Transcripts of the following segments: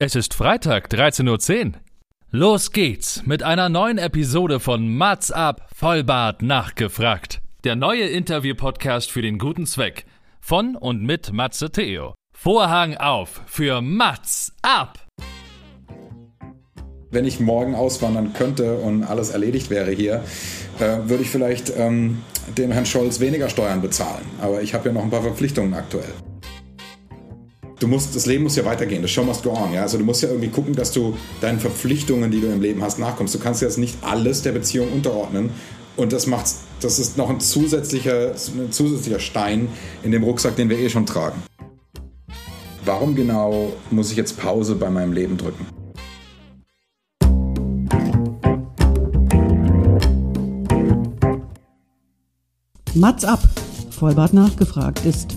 Es ist Freitag, 13.10 Uhr. Los geht's mit einer neuen Episode von Mats ab, Vollbart nachgefragt. Der neue Interview-Podcast für den guten Zweck. Von und mit Matze Theo. Vorhang auf für Mats ab! Wenn ich morgen auswandern könnte und alles erledigt wäre hier, äh, würde ich vielleicht ähm, dem Herrn Scholz weniger Steuern bezahlen. Aber ich habe ja noch ein paar Verpflichtungen aktuell du musst, das Leben muss ja weitergehen, das Show must go on. Ja? Also du musst ja irgendwie gucken, dass du deinen Verpflichtungen, die du im Leben hast, nachkommst. Du kannst jetzt nicht alles der Beziehung unterordnen. Und das macht, das ist noch ein zusätzlicher, ein zusätzlicher Stein in dem Rucksack, den wir eh schon tragen. Warum genau muss ich jetzt Pause bei meinem Leben drücken? Mats ab, Vollbart nachgefragt ist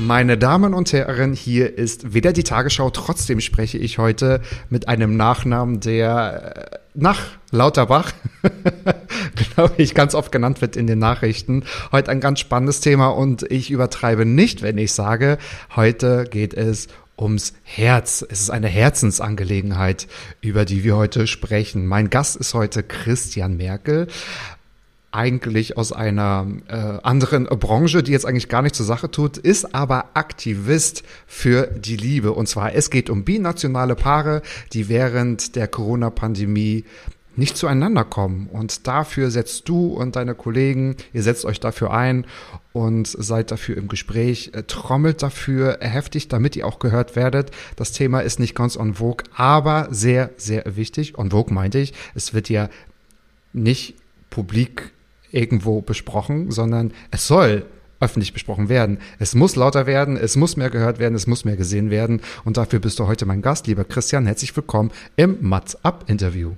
Meine Damen und Herren, hier ist wieder die Tagesschau. Trotzdem spreche ich heute mit einem Nachnamen, der äh, nach Lauterbach, glaube ich, ganz oft genannt wird in den Nachrichten. Heute ein ganz spannendes Thema und ich übertreibe nicht, wenn ich sage, heute geht es ums Herz. Es ist eine Herzensangelegenheit, über die wir heute sprechen. Mein Gast ist heute Christian Merkel eigentlich aus einer äh, anderen Branche, die jetzt eigentlich gar nicht zur Sache tut, ist aber Aktivist für die Liebe. Und zwar, es geht um binationale Paare, die während der Corona-Pandemie nicht zueinander kommen. Und dafür setzt du und deine Kollegen, ihr setzt euch dafür ein und seid dafür im Gespräch, äh, trommelt dafür heftig, damit ihr auch gehört werdet. Das Thema ist nicht ganz on vogue, aber sehr, sehr wichtig. On vogue meinte ich, es wird ja nicht publik irgendwo besprochen, sondern es soll öffentlich besprochen werden. Es muss lauter werden, es muss mehr gehört werden, es muss mehr gesehen werden. Und dafür bist du heute mein Gast, lieber Christian. Herzlich willkommen im Mats Up Interview.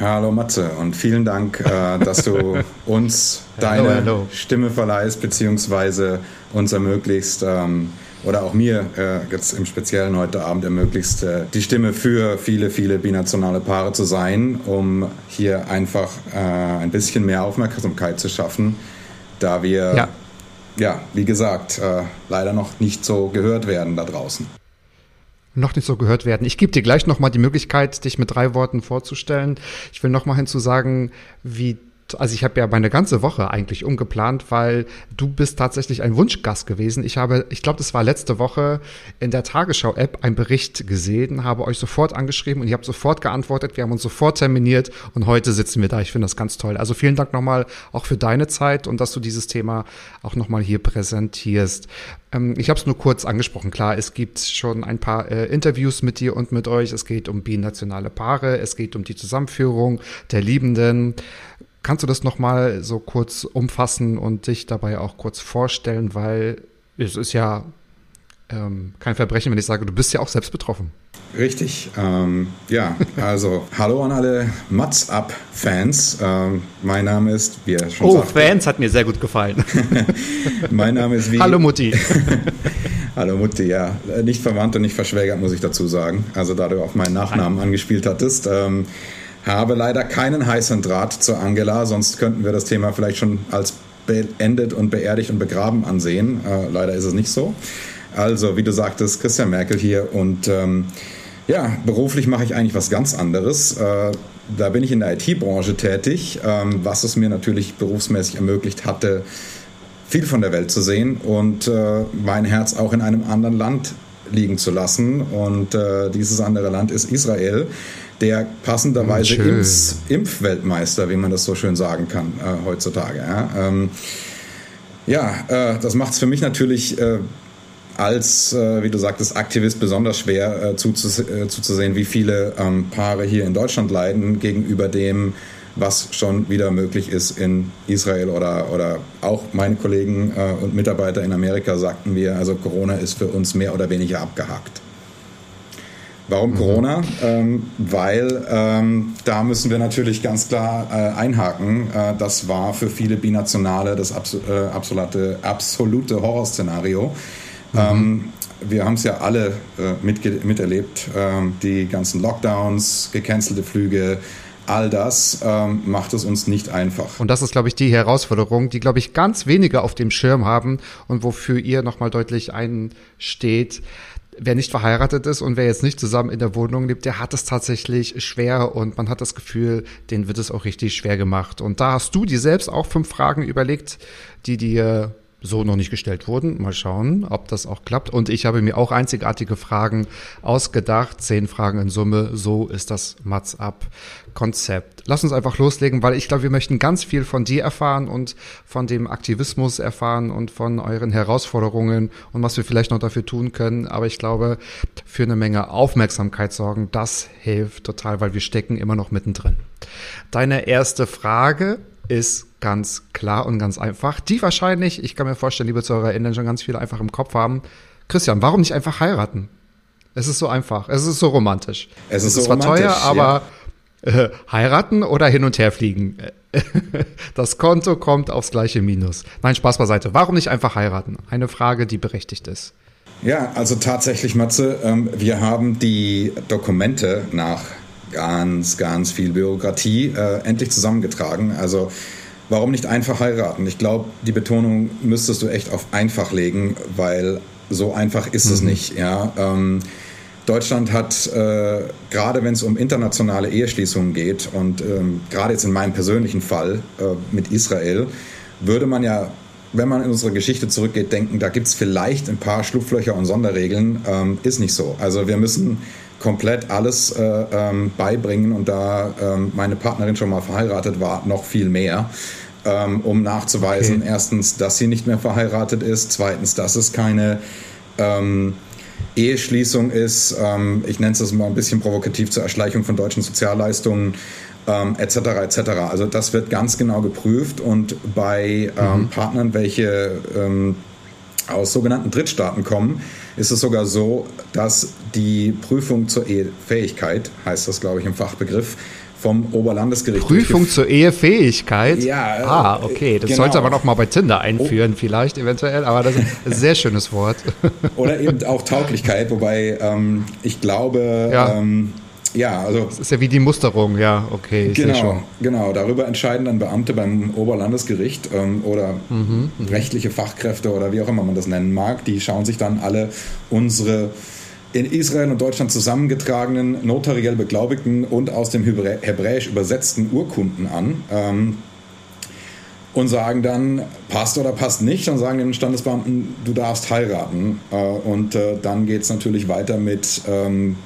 Hallo Matze und vielen Dank, äh, dass du uns deine hello, hello. Stimme verleihst, beziehungsweise uns ermöglicht, ähm, oder auch mir äh, jetzt im Speziellen heute Abend ermöglicht, äh, die Stimme für viele, viele binationale Paare zu sein, um hier einfach äh, ein bisschen mehr Aufmerksamkeit zu schaffen, da wir, ja, ja wie gesagt, äh, leider noch nicht so gehört werden da draußen. Noch nicht so gehört werden. Ich gebe dir gleich nochmal die Möglichkeit, dich mit drei Worten vorzustellen. Ich will nochmal hinzusagen, wie also ich habe ja meine ganze Woche eigentlich umgeplant, weil du bist tatsächlich ein Wunschgast gewesen. Ich habe, ich glaube, das war letzte Woche in der Tagesschau-App ein Bericht gesehen, habe euch sofort angeschrieben und ihr habt sofort geantwortet. Wir haben uns sofort terminiert und heute sitzen wir da. Ich finde das ganz toll. Also vielen Dank nochmal auch für deine Zeit und dass du dieses Thema auch nochmal hier präsentierst. Ähm, ich habe es nur kurz angesprochen. Klar, es gibt schon ein paar äh, Interviews mit dir und mit euch. Es geht um binationale Paare. Es geht um die Zusammenführung der Liebenden. Kannst du das nochmal so kurz umfassen und dich dabei auch kurz vorstellen, weil es ist ja ähm, kein Verbrechen, wenn ich sage, du bist ja auch selbst betroffen. Richtig. Ähm, ja, also hallo an alle Mats Up Fans. Ähm, mein Name ist, wie er schon Oh, sagte, Fans hat mir sehr gut gefallen. mein Name ist wie. Hallo Mutti. hallo Mutti, ja. Nicht verwandt und nicht verschwägert, muss ich dazu sagen. Also da du auf meinen Nachnamen Nein. angespielt hattest. Ähm, habe leider keinen heißen Draht zu Angela, sonst könnten wir das Thema vielleicht schon als beendet und beerdigt und begraben ansehen. Äh, leider ist es nicht so. Also, wie du sagtest, Christian Merkel hier und ähm, ja, beruflich mache ich eigentlich was ganz anderes. Äh, da bin ich in der IT-Branche tätig, ähm, was es mir natürlich berufsmäßig ermöglicht hatte, viel von der Welt zu sehen und äh, mein Herz auch in einem anderen Land liegen zu lassen. Und äh, dieses andere Land ist Israel der passenderweise Impf Impfweltmeister, wie man das so schön sagen kann äh, heutzutage. Ja, ähm, ja äh, das macht es für mich natürlich äh, als, äh, wie du sagtest, Aktivist besonders schwer äh, zuzusehen, zu wie viele ähm, Paare hier in Deutschland leiden gegenüber dem, was schon wieder möglich ist in Israel oder, oder auch meine Kollegen äh, und Mitarbeiter in Amerika sagten mir, also Corona ist für uns mehr oder weniger abgehakt. Warum mhm. Corona? Ähm, weil ähm, da müssen wir natürlich ganz klar äh, einhaken. Äh, das war für viele Binationale das abso äh, absolute, absolute Horrorszenario. Mhm. Ähm, wir haben es ja alle äh, miterlebt. Ähm, die ganzen Lockdowns, gecancelte Flüge, all das ähm, macht es uns nicht einfach. Und das ist, glaube ich, die Herausforderung, die, glaube ich, ganz wenige auf dem Schirm haben und wofür ihr nochmal deutlich einsteht. Wer nicht verheiratet ist und wer jetzt nicht zusammen in der Wohnung lebt, der hat es tatsächlich schwer und man hat das Gefühl, den wird es auch richtig schwer gemacht. Und da hast du dir selbst auch fünf Fragen überlegt, die dir so noch nicht gestellt wurden. Mal schauen, ob das auch klappt. Und ich habe mir auch einzigartige Fragen ausgedacht. Zehn Fragen in Summe. So ist das Mats Up Konzept. Lass uns einfach loslegen, weil ich glaube, wir möchten ganz viel von dir erfahren und von dem Aktivismus erfahren und von euren Herausforderungen und was wir vielleicht noch dafür tun können. Aber ich glaube, für eine Menge Aufmerksamkeit sorgen, das hilft total, weil wir stecken immer noch mittendrin. Deine erste Frage ist ganz klar und ganz einfach. Die wahrscheinlich, ich kann mir vorstellen, liebe ZuhörerInnen, schon ganz viele einfach im Kopf haben. Christian, warum nicht einfach heiraten? Es ist so einfach. Es ist so romantisch. Es ist, es ist so zwar teuer, aber ja. Äh, heiraten oder hin und her fliegen. das Konto kommt aufs gleiche Minus. Nein, Spaß beiseite. Warum nicht einfach heiraten? Eine Frage, die berechtigt ist. Ja, also tatsächlich, Matze, ähm, wir haben die Dokumente nach ganz, ganz viel Bürokratie äh, endlich zusammengetragen. Also warum nicht einfach heiraten? Ich glaube, die Betonung müsstest du echt auf einfach legen, weil so einfach ist mhm. es nicht. Ja? Ähm, Deutschland hat, äh, gerade wenn es um internationale Eheschließungen geht und ähm, gerade jetzt in meinem persönlichen Fall äh, mit Israel, würde man ja, wenn man in unsere Geschichte zurückgeht, denken, da gibt es vielleicht ein paar Schlupflöcher und Sonderregeln. Ähm, ist nicht so. Also wir müssen komplett alles äh, ähm, beibringen und da ähm, meine Partnerin schon mal verheiratet war, noch viel mehr. Ähm, um nachzuweisen, okay. erstens, dass sie nicht mehr verheiratet ist, zweitens, dass es keine ähm, Eheschließung ist, ähm, ich nenne es mal ein bisschen provokativ zur Erschleichung von deutschen Sozialleistungen, ähm, etc. etc. Also das wird ganz genau geprüft und bei ähm, mhm. Partnern, welche ähm, aus sogenannten Drittstaaten kommen, ist es sogar so, dass die Prüfung zur Ehefähigkeit, heißt das, glaube ich, im Fachbegriff, vom Oberlandesgericht. Prüfung zur Ehefähigkeit? Ja. Ah, okay. Das genau. sollte aber noch mal bei Tinder einführen, oh. vielleicht eventuell, aber das ist ein sehr schönes Wort. Oder eben auch Tauglichkeit, wobei ähm, ich glaube, ja. Ähm, ja, also. Das ist ja wie die Musterung, ja, okay. genau, genau. Darüber entscheiden dann Beamte beim Oberlandesgericht ähm, oder mhm, mhm, rechtliche Fachkräfte oder wie auch immer man das nennen mag. Die schauen sich dann alle unsere in Israel und Deutschland zusammengetragenen, notariell beglaubigten und aus dem Hebräisch übersetzten Urkunden an. Ähm, und sagen dann, passt oder passt nicht, und sagen den Standesbeamten, du darfst heiraten. Äh, und äh, dann geht es natürlich weiter mit ähm,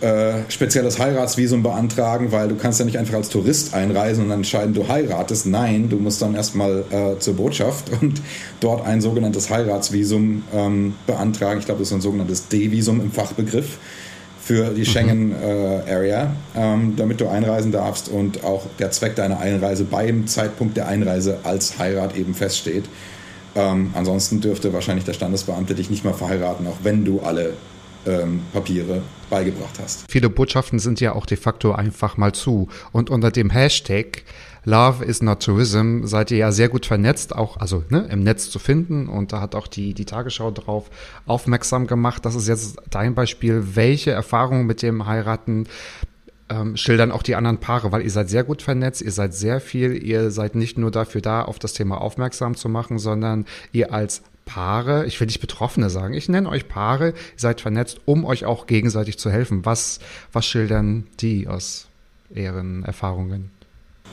äh, spezielles Heiratsvisum beantragen, weil du kannst ja nicht einfach als Tourist einreisen und dann entscheiden, du heiratest. Nein, du musst dann erstmal äh, zur Botschaft und dort ein sogenanntes Heiratsvisum ähm, beantragen. Ich glaube, das ist ein sogenanntes D-Visum im Fachbegriff für die mhm. Schengen-Area, äh, ähm, damit du einreisen darfst und auch der Zweck deiner Einreise beim Zeitpunkt der Einreise als Heirat eben feststeht. Ähm, ansonsten dürfte wahrscheinlich der Standesbeamte dich nicht mal verheiraten, auch wenn du alle ähm, Papiere beigebracht hast. Viele Botschaften sind ja auch de facto einfach mal zu. Und unter dem Hashtag Love is not tourism seid ihr ja sehr gut vernetzt, auch also ne, im Netz zu finden. Und da hat auch die, die Tagesschau darauf aufmerksam gemacht. Das ist jetzt dein Beispiel. Welche Erfahrungen mit dem Heiraten ähm, schildern auch die anderen Paare, weil ihr seid sehr gut vernetzt, ihr seid sehr viel, ihr seid nicht nur dafür da, auf das Thema aufmerksam zu machen, sondern ihr als Paare, ich will nicht Betroffene sagen, ich nenne euch Paare, ihr seid vernetzt, um euch auch gegenseitig zu helfen. Was, was schildern die aus ihren Erfahrungen?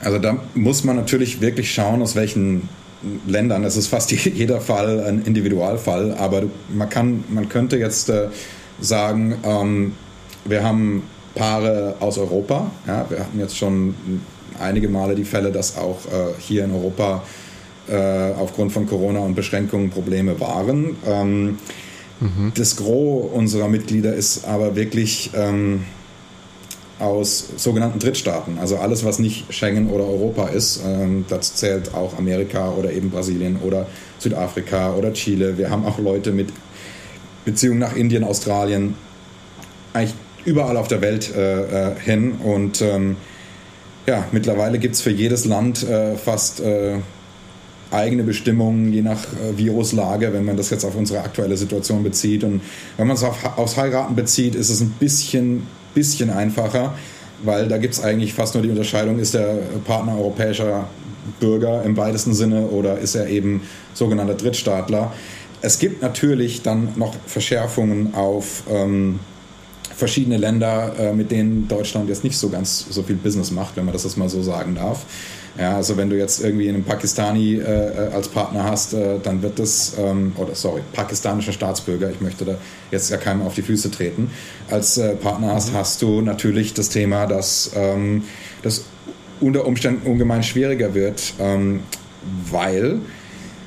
Also da muss man natürlich wirklich schauen, aus welchen Ländern. Es ist fast jeder Fall ein Individualfall, aber man kann, man könnte jetzt äh, sagen, ähm, wir haben Paare aus Europa. Ja, wir hatten jetzt schon einige Male die Fälle, dass auch äh, hier in Europa äh, aufgrund von Corona und Beschränkungen Probleme waren. Ähm, mhm. Das Gros unserer Mitglieder ist aber wirklich ähm, aus sogenannten Drittstaaten, also alles, was nicht Schengen oder Europa ist. Ähm, das zählt auch Amerika oder eben Brasilien oder Südafrika oder Chile. Wir haben auch Leute mit Beziehungen nach Indien, Australien. eigentlich überall auf der Welt äh, äh hin. Und ähm, ja, mittlerweile gibt es für jedes Land äh, fast äh, eigene Bestimmungen, je nach äh, Viruslage, wenn man das jetzt auf unsere aktuelle Situation bezieht. Und wenn man es auf, aufs Heiraten bezieht, ist es ein bisschen, bisschen einfacher, weil da gibt es eigentlich fast nur die Unterscheidung, ist der Partner europäischer Bürger im weitesten Sinne oder ist er eben sogenannter Drittstaatler. Es gibt natürlich dann noch Verschärfungen auf ähm, verschiedene Länder, äh, mit denen Deutschland jetzt nicht so ganz so viel Business macht, wenn man das jetzt mal so sagen darf. Ja, also wenn du jetzt irgendwie einen Pakistani äh, als Partner hast, äh, dann wird das, ähm, oder sorry, pakistanischer Staatsbürger, ich möchte da jetzt gar keinem auf die Füße treten, als äh, Partner hast, mhm. hast du natürlich das Thema, dass ähm, das unter Umständen ungemein schwieriger wird, ähm, weil,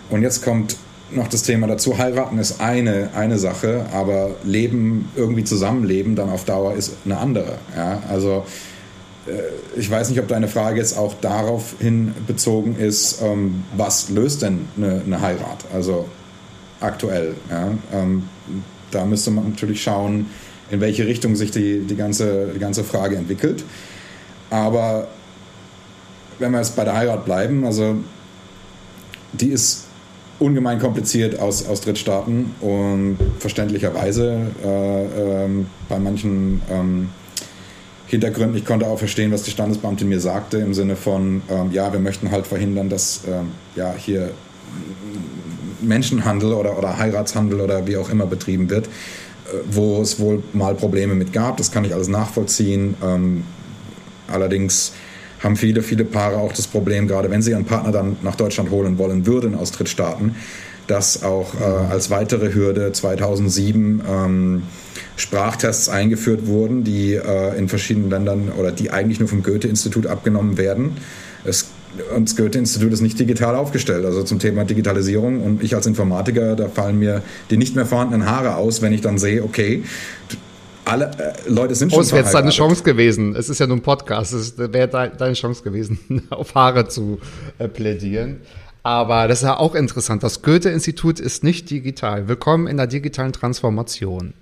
und jetzt kommt noch das Thema dazu. Heiraten ist eine, eine Sache, aber Leben, irgendwie zusammenleben, dann auf Dauer ist eine andere. Ja? Also äh, ich weiß nicht, ob deine Frage jetzt auch darauf hin bezogen ist, ähm, was löst denn eine, eine Heirat? Also aktuell. Ja? Ähm, da müsste man natürlich schauen, in welche Richtung sich die, die, ganze, die ganze Frage entwickelt. Aber wenn wir jetzt bei der Heirat bleiben, also die ist ungemein kompliziert aus, aus Drittstaaten und verständlicherweise äh, ähm, bei manchen ähm, Hintergründen. Ich konnte auch verstehen, was die Standesbeamtin mir sagte, im Sinne von, ähm, ja, wir möchten halt verhindern, dass ähm, ja, hier Menschenhandel oder, oder Heiratshandel oder wie auch immer betrieben wird, äh, wo es wohl mal Probleme mit gab. Das kann ich alles nachvollziehen. Ähm, allerdings haben viele, viele Paare auch das Problem, gerade wenn sie ihren Partner dann nach Deutschland holen wollen würden aus Drittstaaten, dass auch äh, als weitere Hürde 2007 ähm, Sprachtests eingeführt wurden, die äh, in verschiedenen Ländern oder die eigentlich nur vom Goethe-Institut abgenommen werden. Es, und das Goethe-Institut ist nicht digital aufgestellt, also zum Thema Digitalisierung. Und ich als Informatiker, da fallen mir die nicht mehr vorhandenen Haare aus, wenn ich dann sehe, okay, alle äh, Leute sind schon. Oh, es wäre jetzt deine Chance gewesen. Es ist ja nur ein Podcast. Es wäre deine Chance gewesen, auf Haare zu äh, plädieren. Aber das ist ja auch interessant. Das Goethe-Institut ist nicht digital. Willkommen in der digitalen Transformation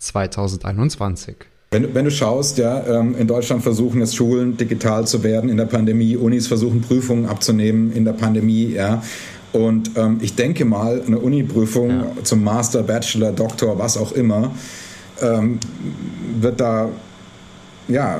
2021. Wenn, wenn, du schaust, ja, ähm, in Deutschland versuchen jetzt Schulen digital zu werden in der Pandemie, Unis versuchen Prüfungen abzunehmen in der Pandemie, ja. Und ähm, ich denke mal, eine Uni-Prüfung ja. zum Master, Bachelor, Doktor, was auch immer, ähm, wird da, ja,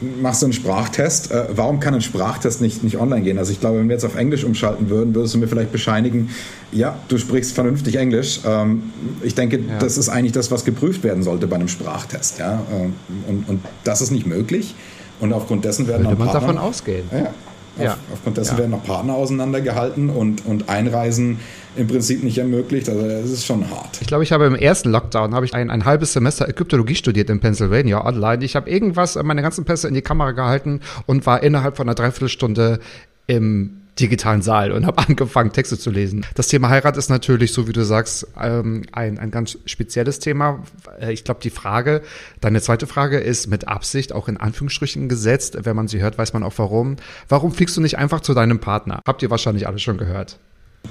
machst du einen Sprachtest. Äh, warum kann ein Sprachtest nicht, nicht online gehen? Also ich glaube, wenn wir jetzt auf Englisch umschalten würden, würdest du mir vielleicht bescheinigen, ja, du sprichst vernünftig Englisch. Ähm, ich denke, ja. das ist eigentlich das, was geprüft werden sollte bei einem Sprachtest. Ja? Ähm, und, und das ist nicht möglich. Und aufgrund dessen werden Könnte man Partner, davon ausgehen. Ja, ja. aufgrund dessen werden noch Partner auseinandergehalten und, und Einreisen im Prinzip nicht ermöglicht. Also es ist schon hart. Ich glaube, ich habe im ersten Lockdown habe ich ein, ein halbes Semester Ägyptologie studiert in Pennsylvania online. Ich habe irgendwas, meine ganzen Pässe in die Kamera gehalten und war innerhalb von einer Dreiviertelstunde im digitalen Saal und habe angefangen, Texte zu lesen. Das Thema Heirat ist natürlich, so wie du sagst, ähm, ein, ein ganz spezielles Thema. Äh, ich glaube, die Frage, deine zweite Frage ist mit Absicht auch in Anführungsstrichen gesetzt. Wenn man sie hört, weiß man auch warum. Warum fliegst du nicht einfach zu deinem Partner? Habt ihr wahrscheinlich alle schon gehört.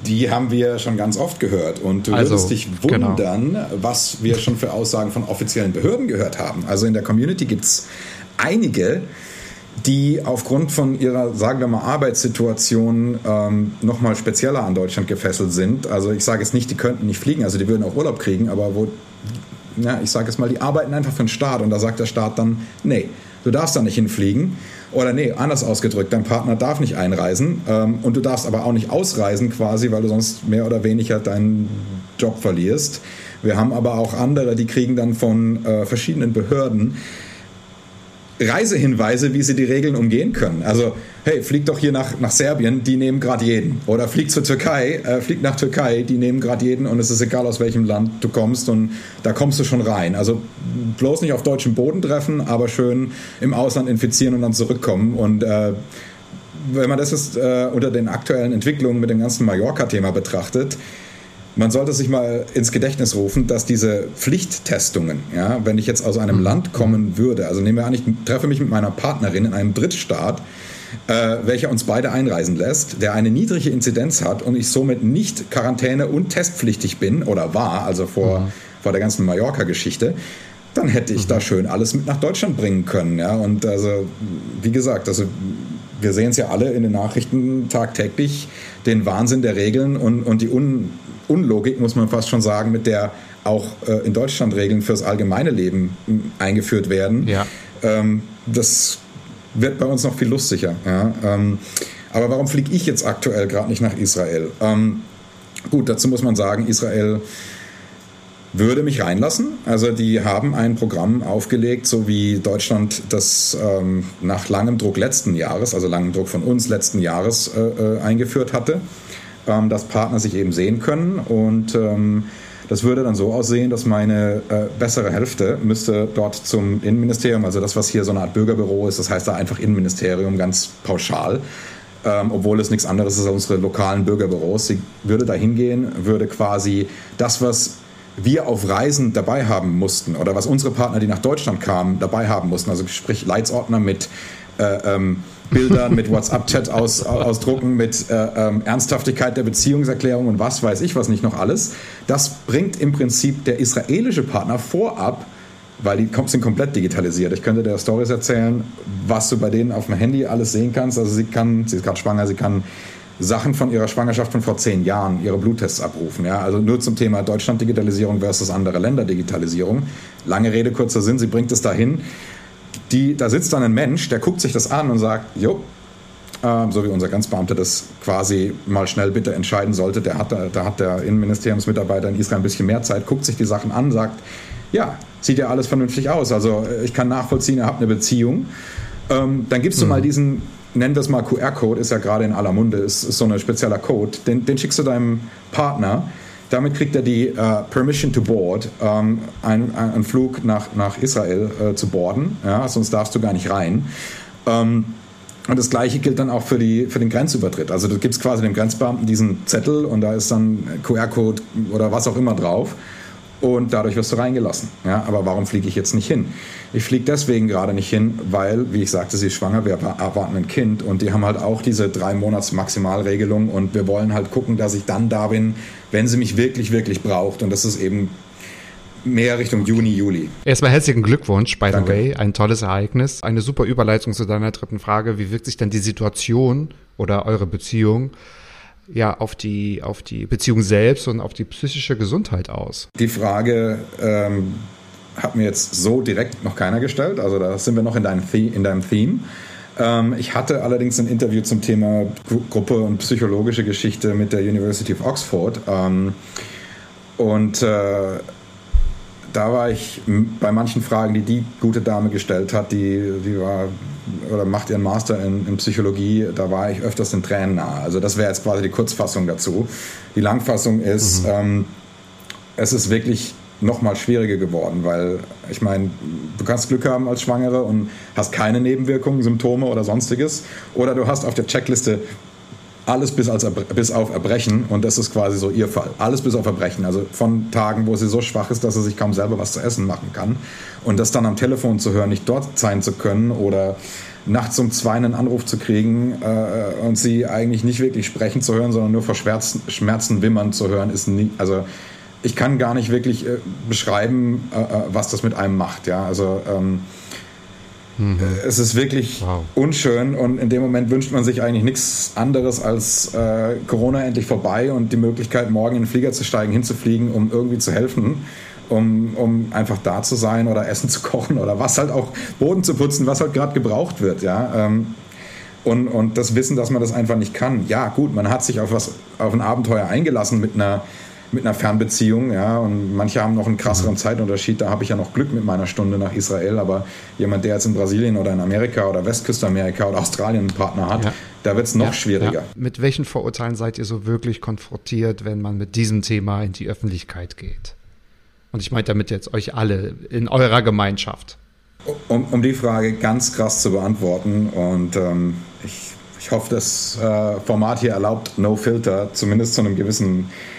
Die haben wir schon ganz oft gehört. Und du also, würdest dich genau. wundern, genau. was wir schon für Aussagen von offiziellen Behörden gehört haben. Also in der Community gibt es einige, die aufgrund von ihrer, sagen wir mal, Arbeitssituation ähm, nochmal spezieller an Deutschland gefesselt sind. Also ich sage jetzt nicht, die könnten nicht fliegen, also die würden auch Urlaub kriegen, aber wo, ja, ich sage jetzt mal, die arbeiten einfach für den Staat und da sagt der Staat dann, nee, du darfst da nicht hinfliegen. Oder nee, anders ausgedrückt, dein Partner darf nicht einreisen ähm, und du darfst aber auch nicht ausreisen quasi, weil du sonst mehr oder weniger deinen Job verlierst. Wir haben aber auch andere, die kriegen dann von äh, verschiedenen Behörden Reisehinweise, wie sie die Regeln umgehen können. Also, hey, flieg doch hier nach, nach Serbien, die nehmen gerade jeden. Oder flieg zur Türkei, äh, flieg nach Türkei, die nehmen gerade jeden und es ist egal, aus welchem Land du kommst und da kommst du schon rein. Also bloß nicht auf deutschem Boden treffen, aber schön im Ausland infizieren und dann zurückkommen. Und äh, wenn man das jetzt äh, unter den aktuellen Entwicklungen mit dem ganzen Mallorca-Thema betrachtet, man sollte sich mal ins Gedächtnis rufen, dass diese Pflichttestungen, ja, wenn ich jetzt aus einem Land kommen würde, also nehmen wir an, ich treffe mich mit meiner Partnerin in einem Drittstaat, äh, welcher uns beide einreisen lässt, der eine niedrige Inzidenz hat und ich somit nicht Quarantäne- und testpflichtig bin oder war, also vor, mhm. vor der ganzen Mallorca-Geschichte, dann hätte ich mhm. da schön alles mit nach Deutschland bringen können. Ja? Und also, wie gesagt, also wir sehen es ja alle in den Nachrichten tagtäglich, den Wahnsinn der Regeln und, und die Un Unlogik, muss man fast schon sagen, mit der auch äh, in Deutschland Regeln fürs allgemeine Leben eingeführt werden. Ja. Ähm, das wird bei uns noch viel lustiger. Ja? Ähm, aber warum fliege ich jetzt aktuell gerade nicht nach Israel? Ähm, gut, dazu muss man sagen, Israel würde mich reinlassen. Also die haben ein Programm aufgelegt, so wie Deutschland das ähm, nach langem Druck letzten Jahres, also langem Druck von uns letzten Jahres äh, äh, eingeführt hatte, ähm, dass Partner sich eben sehen können und ähm, das würde dann so aussehen, dass meine äh, bessere Hälfte müsste dort zum Innenministerium, also das, was hier so eine Art Bürgerbüro ist, das heißt da einfach Innenministerium ganz pauschal, ähm, obwohl es nichts anderes ist als unsere lokalen Bürgerbüros. Sie würde da hingehen, würde quasi das, was wir auf Reisen dabei haben mussten oder was unsere Partner, die nach Deutschland kamen, dabei haben mussten, also sprich Leitsordner mit äh, ähm, Bildern, mit WhatsApp-Chat aus, ausdrucken, mit äh, ähm, Ernsthaftigkeit der Beziehungserklärung und was weiß ich was nicht noch alles. Das bringt im Prinzip der israelische Partner vorab, weil die sind komplett digitalisiert. Ich könnte dir Stories erzählen, was du bei denen auf dem Handy alles sehen kannst. Also sie kann, sie ist gerade schwanger, sie kann Sachen von ihrer Schwangerschaft von vor zehn Jahren, ihre Bluttests abrufen. Ja? Also nur zum Thema Deutschland-Digitalisierung versus andere Länder-Digitalisierung. Lange Rede, kurzer Sinn, sie bringt es dahin. Die, da sitzt dann ein Mensch, der guckt sich das an und sagt, jo, äh, so wie unser Ganzbeamter das quasi mal schnell bitte entscheiden sollte, der hat, da hat der Innenministeriumsmitarbeiter in Israel ein bisschen mehr Zeit, guckt sich die Sachen an, sagt, ja, sieht ja alles vernünftig aus. Also äh, ich kann nachvollziehen, ihr habt eine Beziehung. Ähm, dann gibst du mhm. mal diesen nennen wir es mal QR-Code, ist ja gerade in aller Munde, ist, ist so ein spezieller Code, den, den, schickst du deinem Partner. Damit kriegt er die uh, Permission to Board, ähm, einen, einen Flug nach, nach Israel äh, zu boarden, ja, sonst darfst du gar nicht rein. Ähm, und das Gleiche gilt dann auch für, die, für den Grenzübertritt. Also du gibst quasi dem Grenzbeamten diesen Zettel und da ist dann QR-Code oder was auch immer drauf und dadurch wirst du reingelassen. Ja, aber warum fliege ich jetzt nicht hin? Ich fliege deswegen gerade nicht hin, weil, wie ich sagte, sie ist schwanger, wir erwarten ein Kind und die haben halt auch diese drei Monats Maximalregelung und wir wollen halt gucken, dass ich dann da bin, wenn sie mich wirklich, wirklich braucht und das ist eben mehr Richtung Juni, Juli. Erstmal herzlichen Glückwunsch, by Danke. the way. Ein tolles Ereignis. Eine super Überleitung zu deiner dritten Frage. Wie wirkt sich denn die Situation oder eure Beziehung ja, auf die, auf die Beziehung selbst und auf die psychische Gesundheit aus? Die Frage ähm, hat mir jetzt so direkt noch keiner gestellt. Also da sind wir noch in deinem, The in deinem Theme. Ähm, ich hatte allerdings ein Interview zum Thema Gru Gruppe und psychologische Geschichte mit der University of Oxford. Ähm, und äh, da war ich bei manchen Fragen, die die gute Dame gestellt hat, die, die war oder macht ihren Master in, in Psychologie, da war ich öfters den Tränen nahe. Also das wäre jetzt quasi die Kurzfassung dazu. Die Langfassung ist, mhm. ähm, es ist wirklich noch mal schwieriger geworden, weil ich meine, du kannst Glück haben als Schwangere und hast keine Nebenwirkungen, Symptome oder sonstiges, oder du hast auf der Checkliste alles bis, als, bis auf Erbrechen und das ist quasi so ihr Fall. Alles bis auf Erbrechen. Also von Tagen, wo sie so schwach ist, dass sie sich kaum selber was zu essen machen kann. Und das dann am Telefon zu hören, nicht dort sein zu können oder nachts um zwei einen Anruf zu kriegen äh, und sie eigentlich nicht wirklich sprechen zu hören, sondern nur vor Schmerzen, Schmerzen wimmern zu hören, ist nie, also ich kann gar nicht wirklich äh, beschreiben, äh, äh was das mit einem macht. Ja, also ähm, Mhm. Es ist wirklich wow. unschön und in dem Moment wünscht man sich eigentlich nichts anderes als äh, Corona endlich vorbei und die Möglichkeit, morgen in den Flieger zu steigen, hinzufliegen, um irgendwie zu helfen, um, um einfach da zu sein oder Essen zu kochen oder was halt auch Boden zu putzen, was halt gerade gebraucht wird. Ja? Ähm, und, und das Wissen, dass man das einfach nicht kann. Ja, gut, man hat sich auf was auf ein Abenteuer eingelassen mit einer mit einer Fernbeziehung, ja, und manche haben noch einen krasseren mhm. Zeitunterschied, da habe ich ja noch Glück mit meiner Stunde nach Israel, aber jemand, der jetzt in Brasilien oder in Amerika oder Westküstenamerika oder Australien einen Partner hat, ja. da wird es noch ja, schwieriger. Ja. Mit welchen Vorurteilen seid ihr so wirklich konfrontiert, wenn man mit diesem Thema in die Öffentlichkeit geht? Und ich meine damit jetzt euch alle in eurer Gemeinschaft. Um, um die Frage ganz krass zu beantworten und ähm, ich, ich hoffe, das äh, Format hier erlaubt No Filter, zumindest zu einem gewissen äh,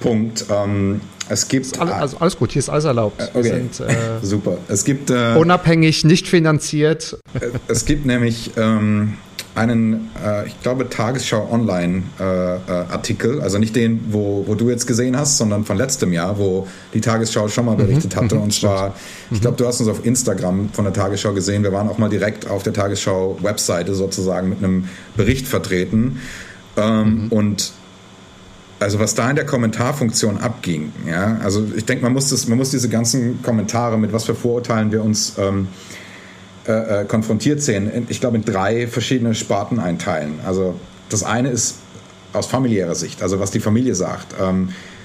Punkt. Ähm, es gibt. Alles, also alles gut, hier ist alles erlaubt. Äh, okay. Sind, äh, Super. Es gibt. Äh, unabhängig, nicht finanziert. Äh, es gibt nämlich ähm, einen, äh, ich glaube, Tagesschau Online-Artikel, äh, äh also nicht den, wo, wo du jetzt gesehen hast, sondern von letztem Jahr, wo die Tagesschau schon mal mhm. berichtet mhm. hatte. Und zwar, ich glaube, du hast uns auf Instagram von der Tagesschau gesehen. Wir waren auch mal direkt auf der Tagesschau-Webseite sozusagen mit einem Bericht vertreten. Ähm, mhm. Und also was da in der Kommentarfunktion abging, ja, also ich denke, man muss das, man muss diese ganzen Kommentare, mit was für Vorurteilen wir uns ähm, äh, äh, konfrontiert sehen, ich glaube, in drei verschiedene Sparten einteilen. Also das eine ist aus familiärer Sicht, also was die Familie sagt. Ähm, äh,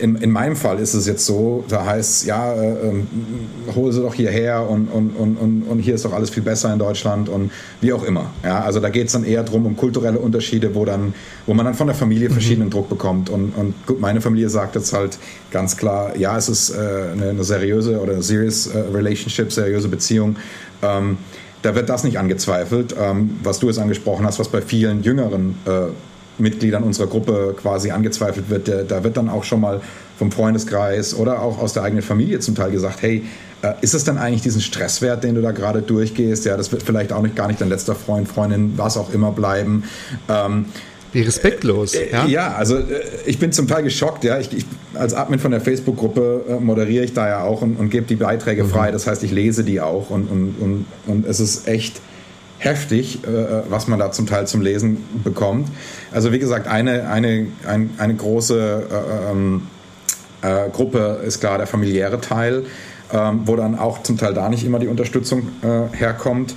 in, in meinem Fall ist es jetzt so, da heißt ja, äh, äh, hol sie doch hierher und, und, und, und, und hier ist doch alles viel besser in Deutschland und wie auch immer. Ja, also da geht es dann eher darum, um kulturelle Unterschiede, wo, dann, wo man dann von der Familie mhm. verschiedenen mhm. Druck bekommt. Und, und gut, meine Familie sagt jetzt halt ganz klar, ja, es ist äh, eine, eine, seriöse oder eine serious äh, relationship, seriöse Beziehung ähm, da wird das nicht angezweifelt, ähm, was du jetzt angesprochen hast, was bei vielen jüngeren äh, Mitgliedern unserer Gruppe quasi angezweifelt wird. Der, da wird dann auch schon mal vom Freundeskreis oder auch aus der eigenen Familie zum Teil gesagt, hey, äh, ist es denn eigentlich diesen Stresswert, den du da gerade durchgehst? Ja, das wird vielleicht auch nicht gar nicht dein letzter Freund, Freundin, was auch immer bleiben. Ähm, wie respektlos. Äh, ja? ja, also äh, ich bin zum Teil geschockt. Ja, ich, ich als Admin von der Facebook-Gruppe äh, moderiere ich da ja auch und, und gebe die Beiträge mhm. frei. Das heißt, ich lese die auch und, und, und, und es ist echt heftig, äh, was man da zum Teil zum Lesen bekommt. Also wie gesagt, eine, eine, ein, eine große äh, ähm, äh, Gruppe ist klar der familiäre Teil, ähm, wo dann auch zum Teil da nicht immer die Unterstützung herkommt.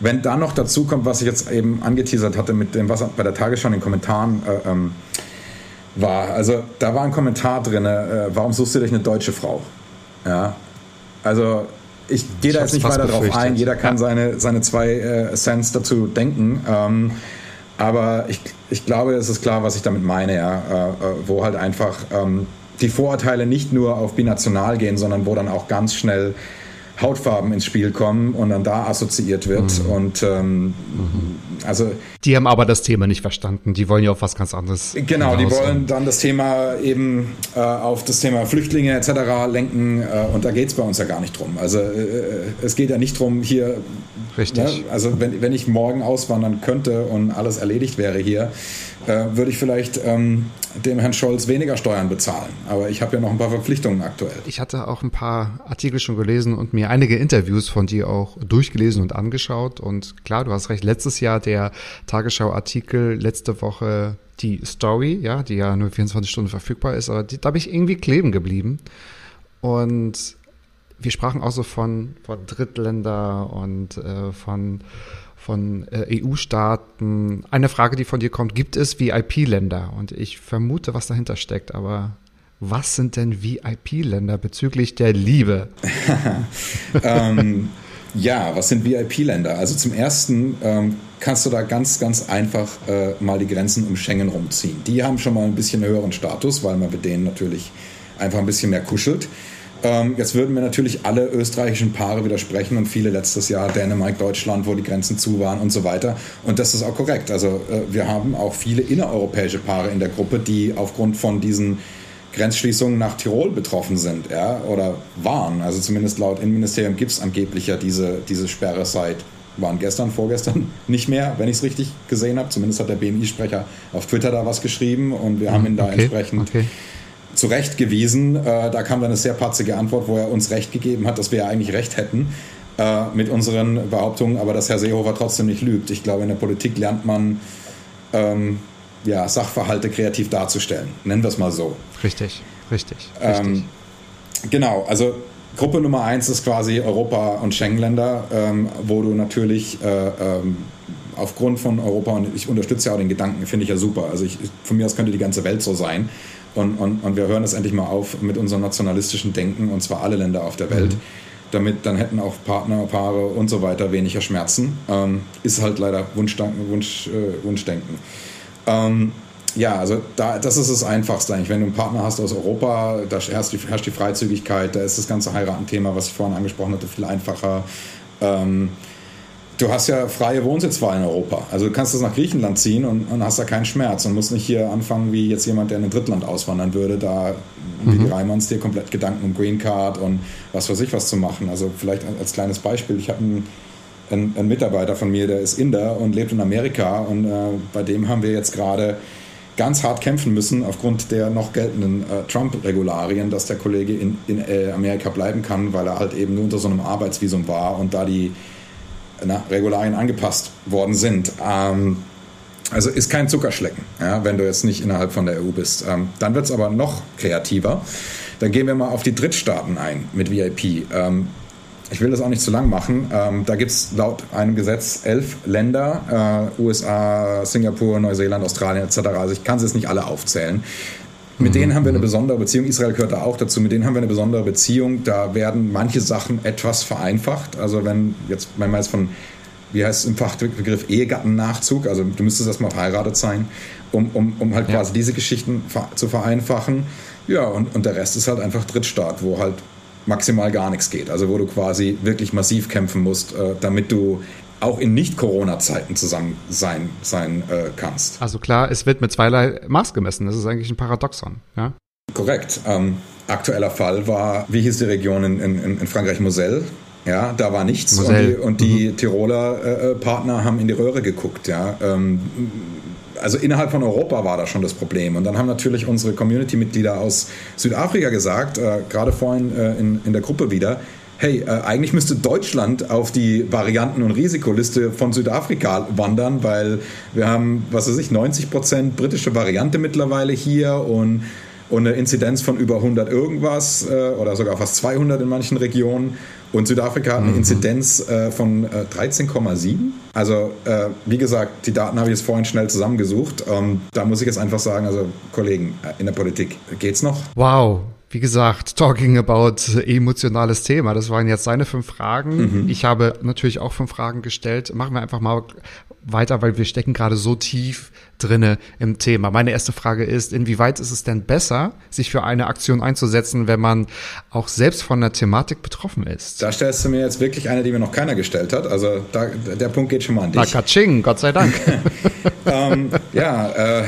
Wenn dann noch dazu kommt, was ich jetzt eben angeteasert hatte mit dem, was bei der Tagesschau in den Kommentaren äh, ähm, war, also da war ein Kommentar drin, äh, warum suchst du dich eine deutsche Frau? Ja, also ich gehe da jetzt nicht weiter drauf ein, jeder kann ja. seine, seine zwei äh, Cents dazu denken. Ähm, aber ich, ich glaube, es ist klar, was ich damit meine, ja, äh, äh, wo halt einfach ähm, die Vorurteile nicht nur auf binational gehen, sondern wo dann auch ganz schnell Hautfarben ins Spiel kommen und dann da assoziiert wird. Mhm. Und ähm, mhm. also die haben aber das Thema nicht verstanden. Die wollen ja auf was ganz anderes. Genau, die wollen dann das Thema eben äh, auf das Thema Flüchtlinge etc. lenken äh, und da geht es bei uns ja gar nicht drum. Also äh, es geht ja nicht drum hier. Richtig. Ne? Also wenn, wenn ich morgen auswandern könnte und alles erledigt wäre hier, äh, würde ich vielleicht ähm, dem Herrn Scholz weniger Steuern bezahlen. Aber ich habe ja noch ein paar Verpflichtungen aktuell. Ich hatte auch ein paar Artikel schon gelesen und mir einige Interviews von dir auch durchgelesen und angeschaut. Und klar, du hast recht, letztes Jahr der Tagesschau-Artikel, letzte Woche die Story, ja, die ja nur 24 Stunden verfügbar ist, aber die, da bin ich irgendwie kleben geblieben. Und wir sprachen auch so von, von Drittländer und äh, von von äh, EU-Staaten. Eine Frage, die von dir kommt, gibt es VIP-Länder? Und ich vermute, was dahinter steckt, aber was sind denn VIP-Länder bezüglich der Liebe? ähm, ja, was sind VIP-Länder? Also zum ersten ähm, kannst du da ganz, ganz einfach äh, mal die Grenzen um Schengen rumziehen. Die haben schon mal ein bisschen höheren Status, weil man mit denen natürlich einfach ein bisschen mehr kuschelt. Ähm, jetzt würden mir natürlich alle österreichischen Paare widersprechen und viele letztes Jahr Dänemark, Deutschland, wo die Grenzen zu waren und so weiter. Und das ist auch korrekt. Also äh, wir haben auch viele innereuropäische Paare in der Gruppe, die aufgrund von diesen Grenzschließungen nach Tirol betroffen sind, ja, oder waren. Also zumindest laut Innenministerium gibt es angeblich ja diese, diese Sperre seit waren gestern, vorgestern nicht mehr, wenn ich es richtig gesehen habe. Zumindest hat der BMI-Sprecher auf Twitter da was geschrieben und wir haben ihn da okay, entsprechend okay zurechtgewiesen. Äh, da kam dann eine sehr patzige Antwort, wo er uns recht gegeben hat, dass wir ja eigentlich recht hätten äh, mit unseren Behauptungen, aber dass Herr Seehofer trotzdem nicht lügt. Ich glaube, in der Politik lernt man ähm, ja, Sachverhalte kreativ darzustellen. Nennen wir es mal so. Richtig, richtig. richtig. Ähm, genau, also Gruppe Nummer eins ist quasi Europa und Schengen-Länder, ähm, wo du natürlich äh, ähm, aufgrund von Europa, und ich unterstütze ja auch den Gedanken, finde ich ja super. Also ich, von mir aus könnte die ganze Welt so sein. Und, und, und wir hören es endlich mal auf mit unserem nationalistischen Denken, und zwar alle Länder auf der Welt. Mhm. Damit dann hätten auch Partner, Paare und so weiter weniger Schmerzen. Ähm, ist halt leider Wunschdenken. Wunsch, äh, Wunschdenken. Ja, also da, das ist das Einfachste eigentlich. Wenn du einen Partner hast aus Europa, da herrscht die, herrscht die Freizügigkeit, da ist das ganze Heiraten-Thema, was ich vorhin angesprochen hatte, viel einfacher. Ähm, du hast ja freie Wohnsitzwahl in Europa. Also du kannst das nach Griechenland ziehen und, und, hast da keinen Schmerz und musst nicht hier anfangen, wie jetzt jemand, der in ein Drittland auswandern würde, da wie die mhm. Reimanns dir komplett Gedanken um Green Card und was weiß ich was zu machen. Also vielleicht als kleines Beispiel, ich habe einen ein, ein, Mitarbeiter von mir, der ist Inder und lebt in Amerika und äh, bei dem haben wir jetzt gerade ganz hart kämpfen müssen aufgrund der noch geltenden äh, Trump-Regularien, dass der Kollege in, in äh, Amerika bleiben kann, weil er halt eben nur unter so einem Arbeitsvisum war und da die na, Regularien angepasst worden sind. Ähm, also ist kein Zuckerschlecken, ja, wenn du jetzt nicht innerhalb von der EU bist. Ähm, dann wird es aber noch kreativer. Dann gehen wir mal auf die Drittstaaten ein mit VIP. Ähm, ich will das auch nicht zu lang machen. Ähm, da gibt es laut einem Gesetz elf Länder, äh, USA, Singapur, Neuseeland, Australien etc. Also ich kann sie jetzt nicht alle aufzählen. Mit denen haben wir eine mhm. besondere Beziehung. Israel gehört da auch dazu. Mit denen haben wir eine besondere Beziehung. Da werden manche Sachen etwas vereinfacht. Also wenn jetzt, wenn man jetzt von, wie heißt es im Fachbegriff, Ehegattennachzug, also du müsstest erstmal verheiratet sein, um, um, um halt ja. quasi diese Geschichten zu vereinfachen. Ja, und, und der Rest ist halt einfach Drittstaat, wo halt maximal gar nichts geht. Also wo du quasi wirklich massiv kämpfen musst, äh, damit du auch in Nicht-Corona-Zeiten zusammen sein, sein äh, kannst. Also klar, es wird mit zweierlei Maß gemessen. Das ist eigentlich ein Paradoxon. Ja? Korrekt. Ähm, aktueller Fall war, wie hieß die Region in, in, in Frankreich? Moselle. Ja, da war nichts Moselle. und die, und die mhm. Tiroler äh, äh, Partner haben in die Röhre geguckt. Ja. Ähm, also innerhalb von Europa war das schon das Problem. Und dann haben natürlich unsere Community-Mitglieder aus Südafrika gesagt, äh, gerade vorhin äh, in, in der Gruppe wieder, hey, äh, eigentlich müsste Deutschland auf die Varianten- und Risikoliste von Südafrika wandern, weil wir haben, was weiß ich, 90 Prozent britische Variante mittlerweile hier und, und eine Inzidenz von über 100 irgendwas äh, oder sogar fast 200 in manchen Regionen. Und Südafrika hat eine mhm. Inzidenz äh, von äh, 13,7. Also, äh, wie gesagt, die Daten habe ich jetzt vorhin schnell zusammengesucht. Ähm, da muss ich jetzt einfach sagen, also Kollegen äh, in der Politik, geht's noch? Wow, wie gesagt, talking about emotionales Thema. Das waren jetzt seine fünf Fragen. Mhm. Ich habe natürlich auch fünf Fragen gestellt. Machen wir einfach mal weiter, weil wir stecken gerade so tief drinne im Thema. Meine erste Frage ist, inwieweit ist es denn besser, sich für eine Aktion einzusetzen, wenn man auch selbst von der Thematik betroffen ist? Da stellst du mir jetzt wirklich eine, die mir noch keiner gestellt hat. Also da, der Punkt geht schon mal an dich. Na, Katsching, Gott sei Dank. ähm, ja, äh,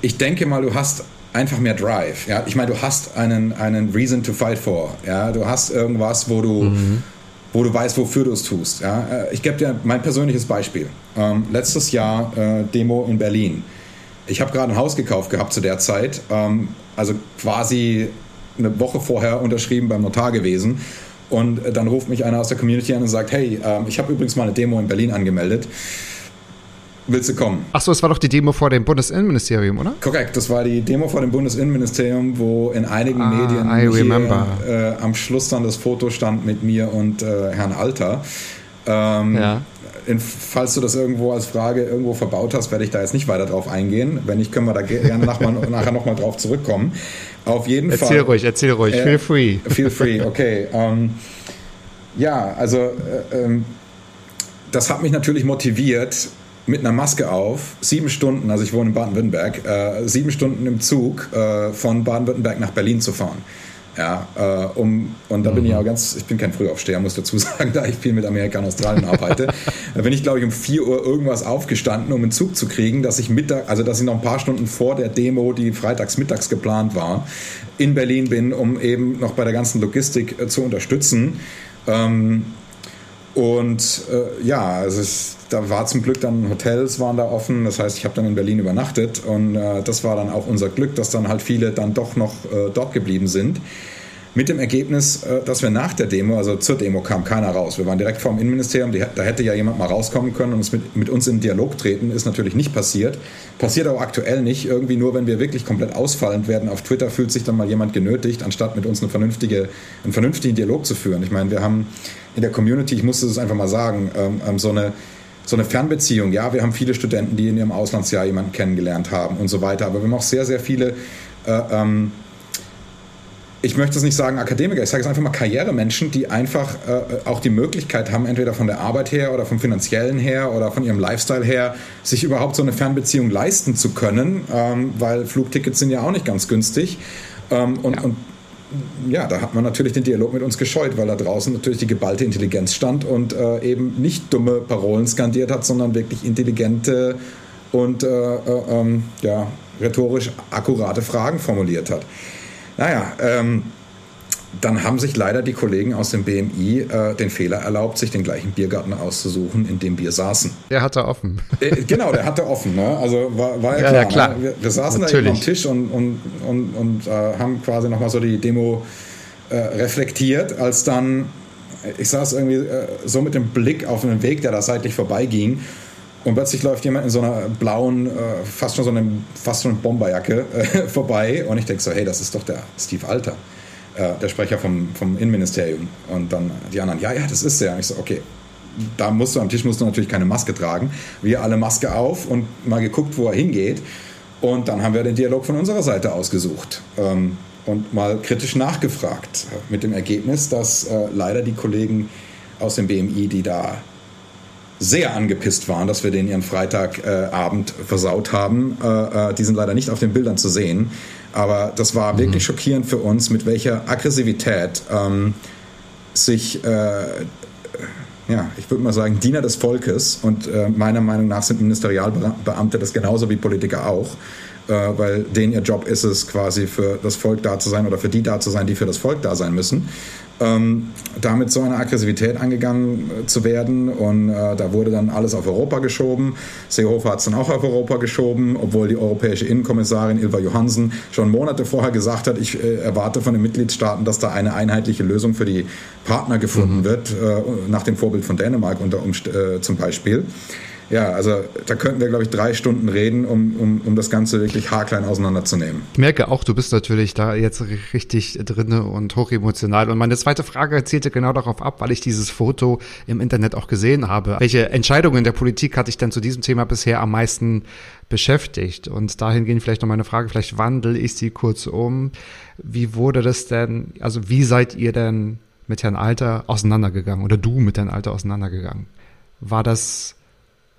ich denke mal, du hast einfach mehr Drive. Ja? Ich meine, du hast einen, einen Reason to fight for. Ja? Du hast irgendwas, wo du, mhm. Wo du weißt, wofür du es tust. Ja? Äh, ich gebe dir mein persönliches Beispiel. Ähm, letztes Jahr äh, Demo in Berlin. Ich habe gerade ein Haus gekauft gehabt zu der Zeit. Ähm, also quasi eine Woche vorher unterschrieben beim Notar gewesen. Und äh, dann ruft mich einer aus der Community an und sagt, hey, ähm, ich habe übrigens mal eine Demo in Berlin angemeldet willst du kommen? Achso, es war doch die Demo vor dem Bundesinnenministerium, oder? Korrekt, das war die Demo vor dem Bundesinnenministerium, wo in einigen ah, Medien hier, äh, am Schluss dann das Foto stand mit mir und äh, Herrn Alter. Ähm, ja. In, falls du das irgendwo als Frage irgendwo verbaut hast, werde ich da jetzt nicht weiter drauf eingehen. Wenn nicht, können wir da gerne nach mal, nachher nochmal drauf zurückkommen. Auf jeden erzähl Fall. Erzähl ruhig, erzähl ruhig. Äh, feel free. Feel free, okay. Ähm, ja, also äh, ähm, das hat mich natürlich motiviert, mit einer Maske auf, sieben Stunden, also ich wohne in Baden-Württemberg, äh, sieben Stunden im Zug äh, von Baden-Württemberg nach Berlin zu fahren. Ja, äh, um, und da mhm. bin ich mhm. auch ganz, ich bin kein Frühaufsteher, muss dazu sagen, da ich viel mit Amerika und Australien arbeite. da bin ich, glaube ich, um 4 Uhr irgendwas aufgestanden, um einen Zug zu kriegen, dass ich Mittag, also dass ich noch ein paar Stunden vor der Demo, die freitags mittags geplant war, in Berlin bin, um eben noch bei der ganzen Logistik äh, zu unterstützen. Ähm, und äh, ja, also es, da war zum Glück dann Hotels waren da offen. Das heißt, ich habe dann in Berlin übernachtet und äh, das war dann auch unser Glück, dass dann halt viele dann doch noch äh, dort geblieben sind. Mit dem Ergebnis, äh, dass wir nach der Demo, also zur Demo kam keiner raus. Wir waren direkt vor dem Innenministerium, da hätte ja jemand mal rauskommen können und mit, mit, uns in Dialog treten, ist natürlich nicht passiert. Passiert auch aktuell nicht. Irgendwie nur, wenn wir wirklich komplett ausfallend werden auf Twitter, fühlt sich dann mal jemand genötigt, anstatt mit uns eine vernünftige, einen vernünftigen Dialog zu führen. Ich meine, wir haben in der Community, ich musste es einfach mal sagen, ähm, ähm so eine so eine Fernbeziehung. Ja, wir haben viele Studenten, die in ihrem Auslandsjahr jemanden kennengelernt haben und so weiter. Aber wir haben auch sehr, sehr viele, äh, ähm, ich möchte es nicht sagen Akademiker, ich sage es einfach mal Karrieremenschen, die einfach äh, auch die Möglichkeit haben, entweder von der Arbeit her oder vom finanziellen her oder von ihrem Lifestyle her, sich überhaupt so eine Fernbeziehung leisten zu können, ähm, weil Flugtickets sind ja auch nicht ganz günstig. Ähm, und, ja. und ja, da hat man natürlich den Dialog mit uns gescheut, weil da draußen natürlich die geballte Intelligenz stand und äh, eben nicht dumme Parolen skandiert hat, sondern wirklich intelligente und äh, äh, ähm, ja, rhetorisch akkurate Fragen formuliert hat. Naja, ähm, dann haben sich leider die Kollegen aus dem BMI äh, den Fehler erlaubt, sich den gleichen Biergarten auszusuchen, in dem wir saßen. Der hatte offen. Äh, genau, der hatte offen. Ne? Also war, war ja, ja klar. Ja, klar. Ne? Wir, wir, saßen Natürlich. da am Tisch und, und, und, und äh, haben quasi nochmal so die Demo äh, reflektiert, als dann, ich saß irgendwie äh, so mit dem Blick auf einen Weg, der da seitlich vorbeiging. Und plötzlich läuft jemand in so einer blauen, äh, fast schon so eine, fast schon Bomberjacke äh, vorbei. Und ich denke so, hey, das ist doch der Steve Alter äh, der Sprecher vom, vom Innenministerium. Und dann die anderen, ja, ja, das ist der. Und ich so, okay, da musst du am Tisch musst du natürlich keine Maske tragen. Wir alle Maske auf und mal geguckt, wo er hingeht. Und dann haben wir den Dialog von unserer Seite ausgesucht ähm, und mal kritisch nachgefragt. Mit dem Ergebnis, dass äh, leider die Kollegen aus dem BMI, die da sehr angepisst waren, dass wir den ihren Freitagabend äh, versaut haben. Äh, äh, die sind leider nicht auf den Bildern zu sehen. Aber das war mhm. wirklich schockierend für uns, mit welcher Aggressivität ähm, sich, äh, ja, ich würde mal sagen, Diener des Volkes und äh, meiner Meinung nach sind Ministerialbeamte das genauso wie Politiker auch, äh, weil denen ihr Job ist es, quasi für das Volk da zu sein oder für die da zu sein, die für das Volk da sein müssen ähm, damit so eine Aggressivität angegangen äh, zu werden. Und äh, da wurde dann alles auf Europa geschoben. Seehofer hat es dann auch auf Europa geschoben, obwohl die europäische Innenkommissarin Ilva Johansen schon Monate vorher gesagt hat, ich äh, erwarte von den Mitgliedstaaten, dass da eine einheitliche Lösung für die Partner gefunden mhm. wird, äh, nach dem Vorbild von Dänemark unter Umst äh, zum Beispiel. Ja, also da könnten wir, glaube ich, drei Stunden reden, um, um, um das Ganze wirklich haarklein auseinanderzunehmen. Ich merke auch, du bist natürlich da jetzt richtig drinne und hochemotional. Und meine zweite Frage zielte genau darauf ab, weil ich dieses Foto im Internet auch gesehen habe. Welche Entscheidungen der Politik hat dich denn zu diesem Thema bisher am meisten beschäftigt? Und dahingehend vielleicht noch meine Frage, vielleicht wandle ich sie kurz um. Wie wurde das denn, also wie seid ihr denn mit Herrn Alter auseinandergegangen oder du mit Herrn Alter auseinandergegangen? War das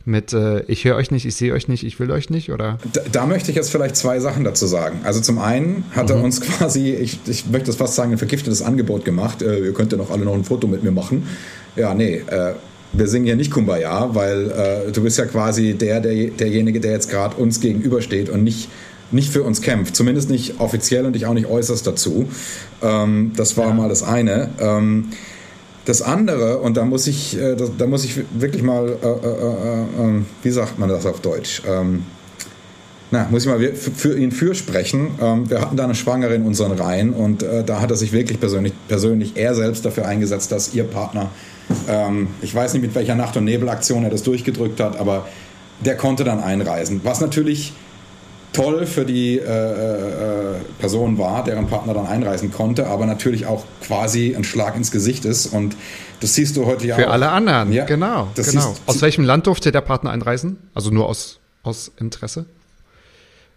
mit äh, ich höre euch nicht, ich sehe euch nicht, ich will euch nicht, oder? Da, da, möchte ich jetzt vielleicht zwei Sachen dazu sagen. Also zum einen hat mhm. er uns quasi, ich, ich möchte das fast sagen, ein vergiftetes Angebot gemacht. Äh, ihr könnt ja noch alle noch ein Foto mit mir machen. Ja, nee, äh, wir singen hier nicht Kumbaya, weil äh, du bist ja quasi der, der derjenige, der jetzt gerade uns gegenübersteht und nicht nicht für uns kämpft, zumindest nicht offiziell und ich auch nicht äußerst dazu. Ähm, das war ja. mal das eine. Ähm, das andere, und da muss ich, äh, da, muss ich wirklich mal, äh, äh, ähm, wie sagt man das auf Deutsch? Ähm, na, muss ich mal für ihn fürsprechen. Ähm, wir hatten da eine Schwangere in unseren Reihen und da hat er sich wirklich persönlich, persönlich er selbst dafür eingesetzt, dass ihr Partner, ich weiß nicht mit welcher Nacht- und Nebelaktion er das durchgedrückt hat, aber der konnte dann einreisen. Was natürlich toll für die äh, äh, Person war, deren Partner dann einreisen konnte, aber natürlich auch quasi ein Schlag ins Gesicht ist. Und das siehst du heute ja Für auch. alle anderen, ja, genau. genau. Siehst, aus welchem Land durfte der Partner einreisen? Also nur aus, aus Interesse?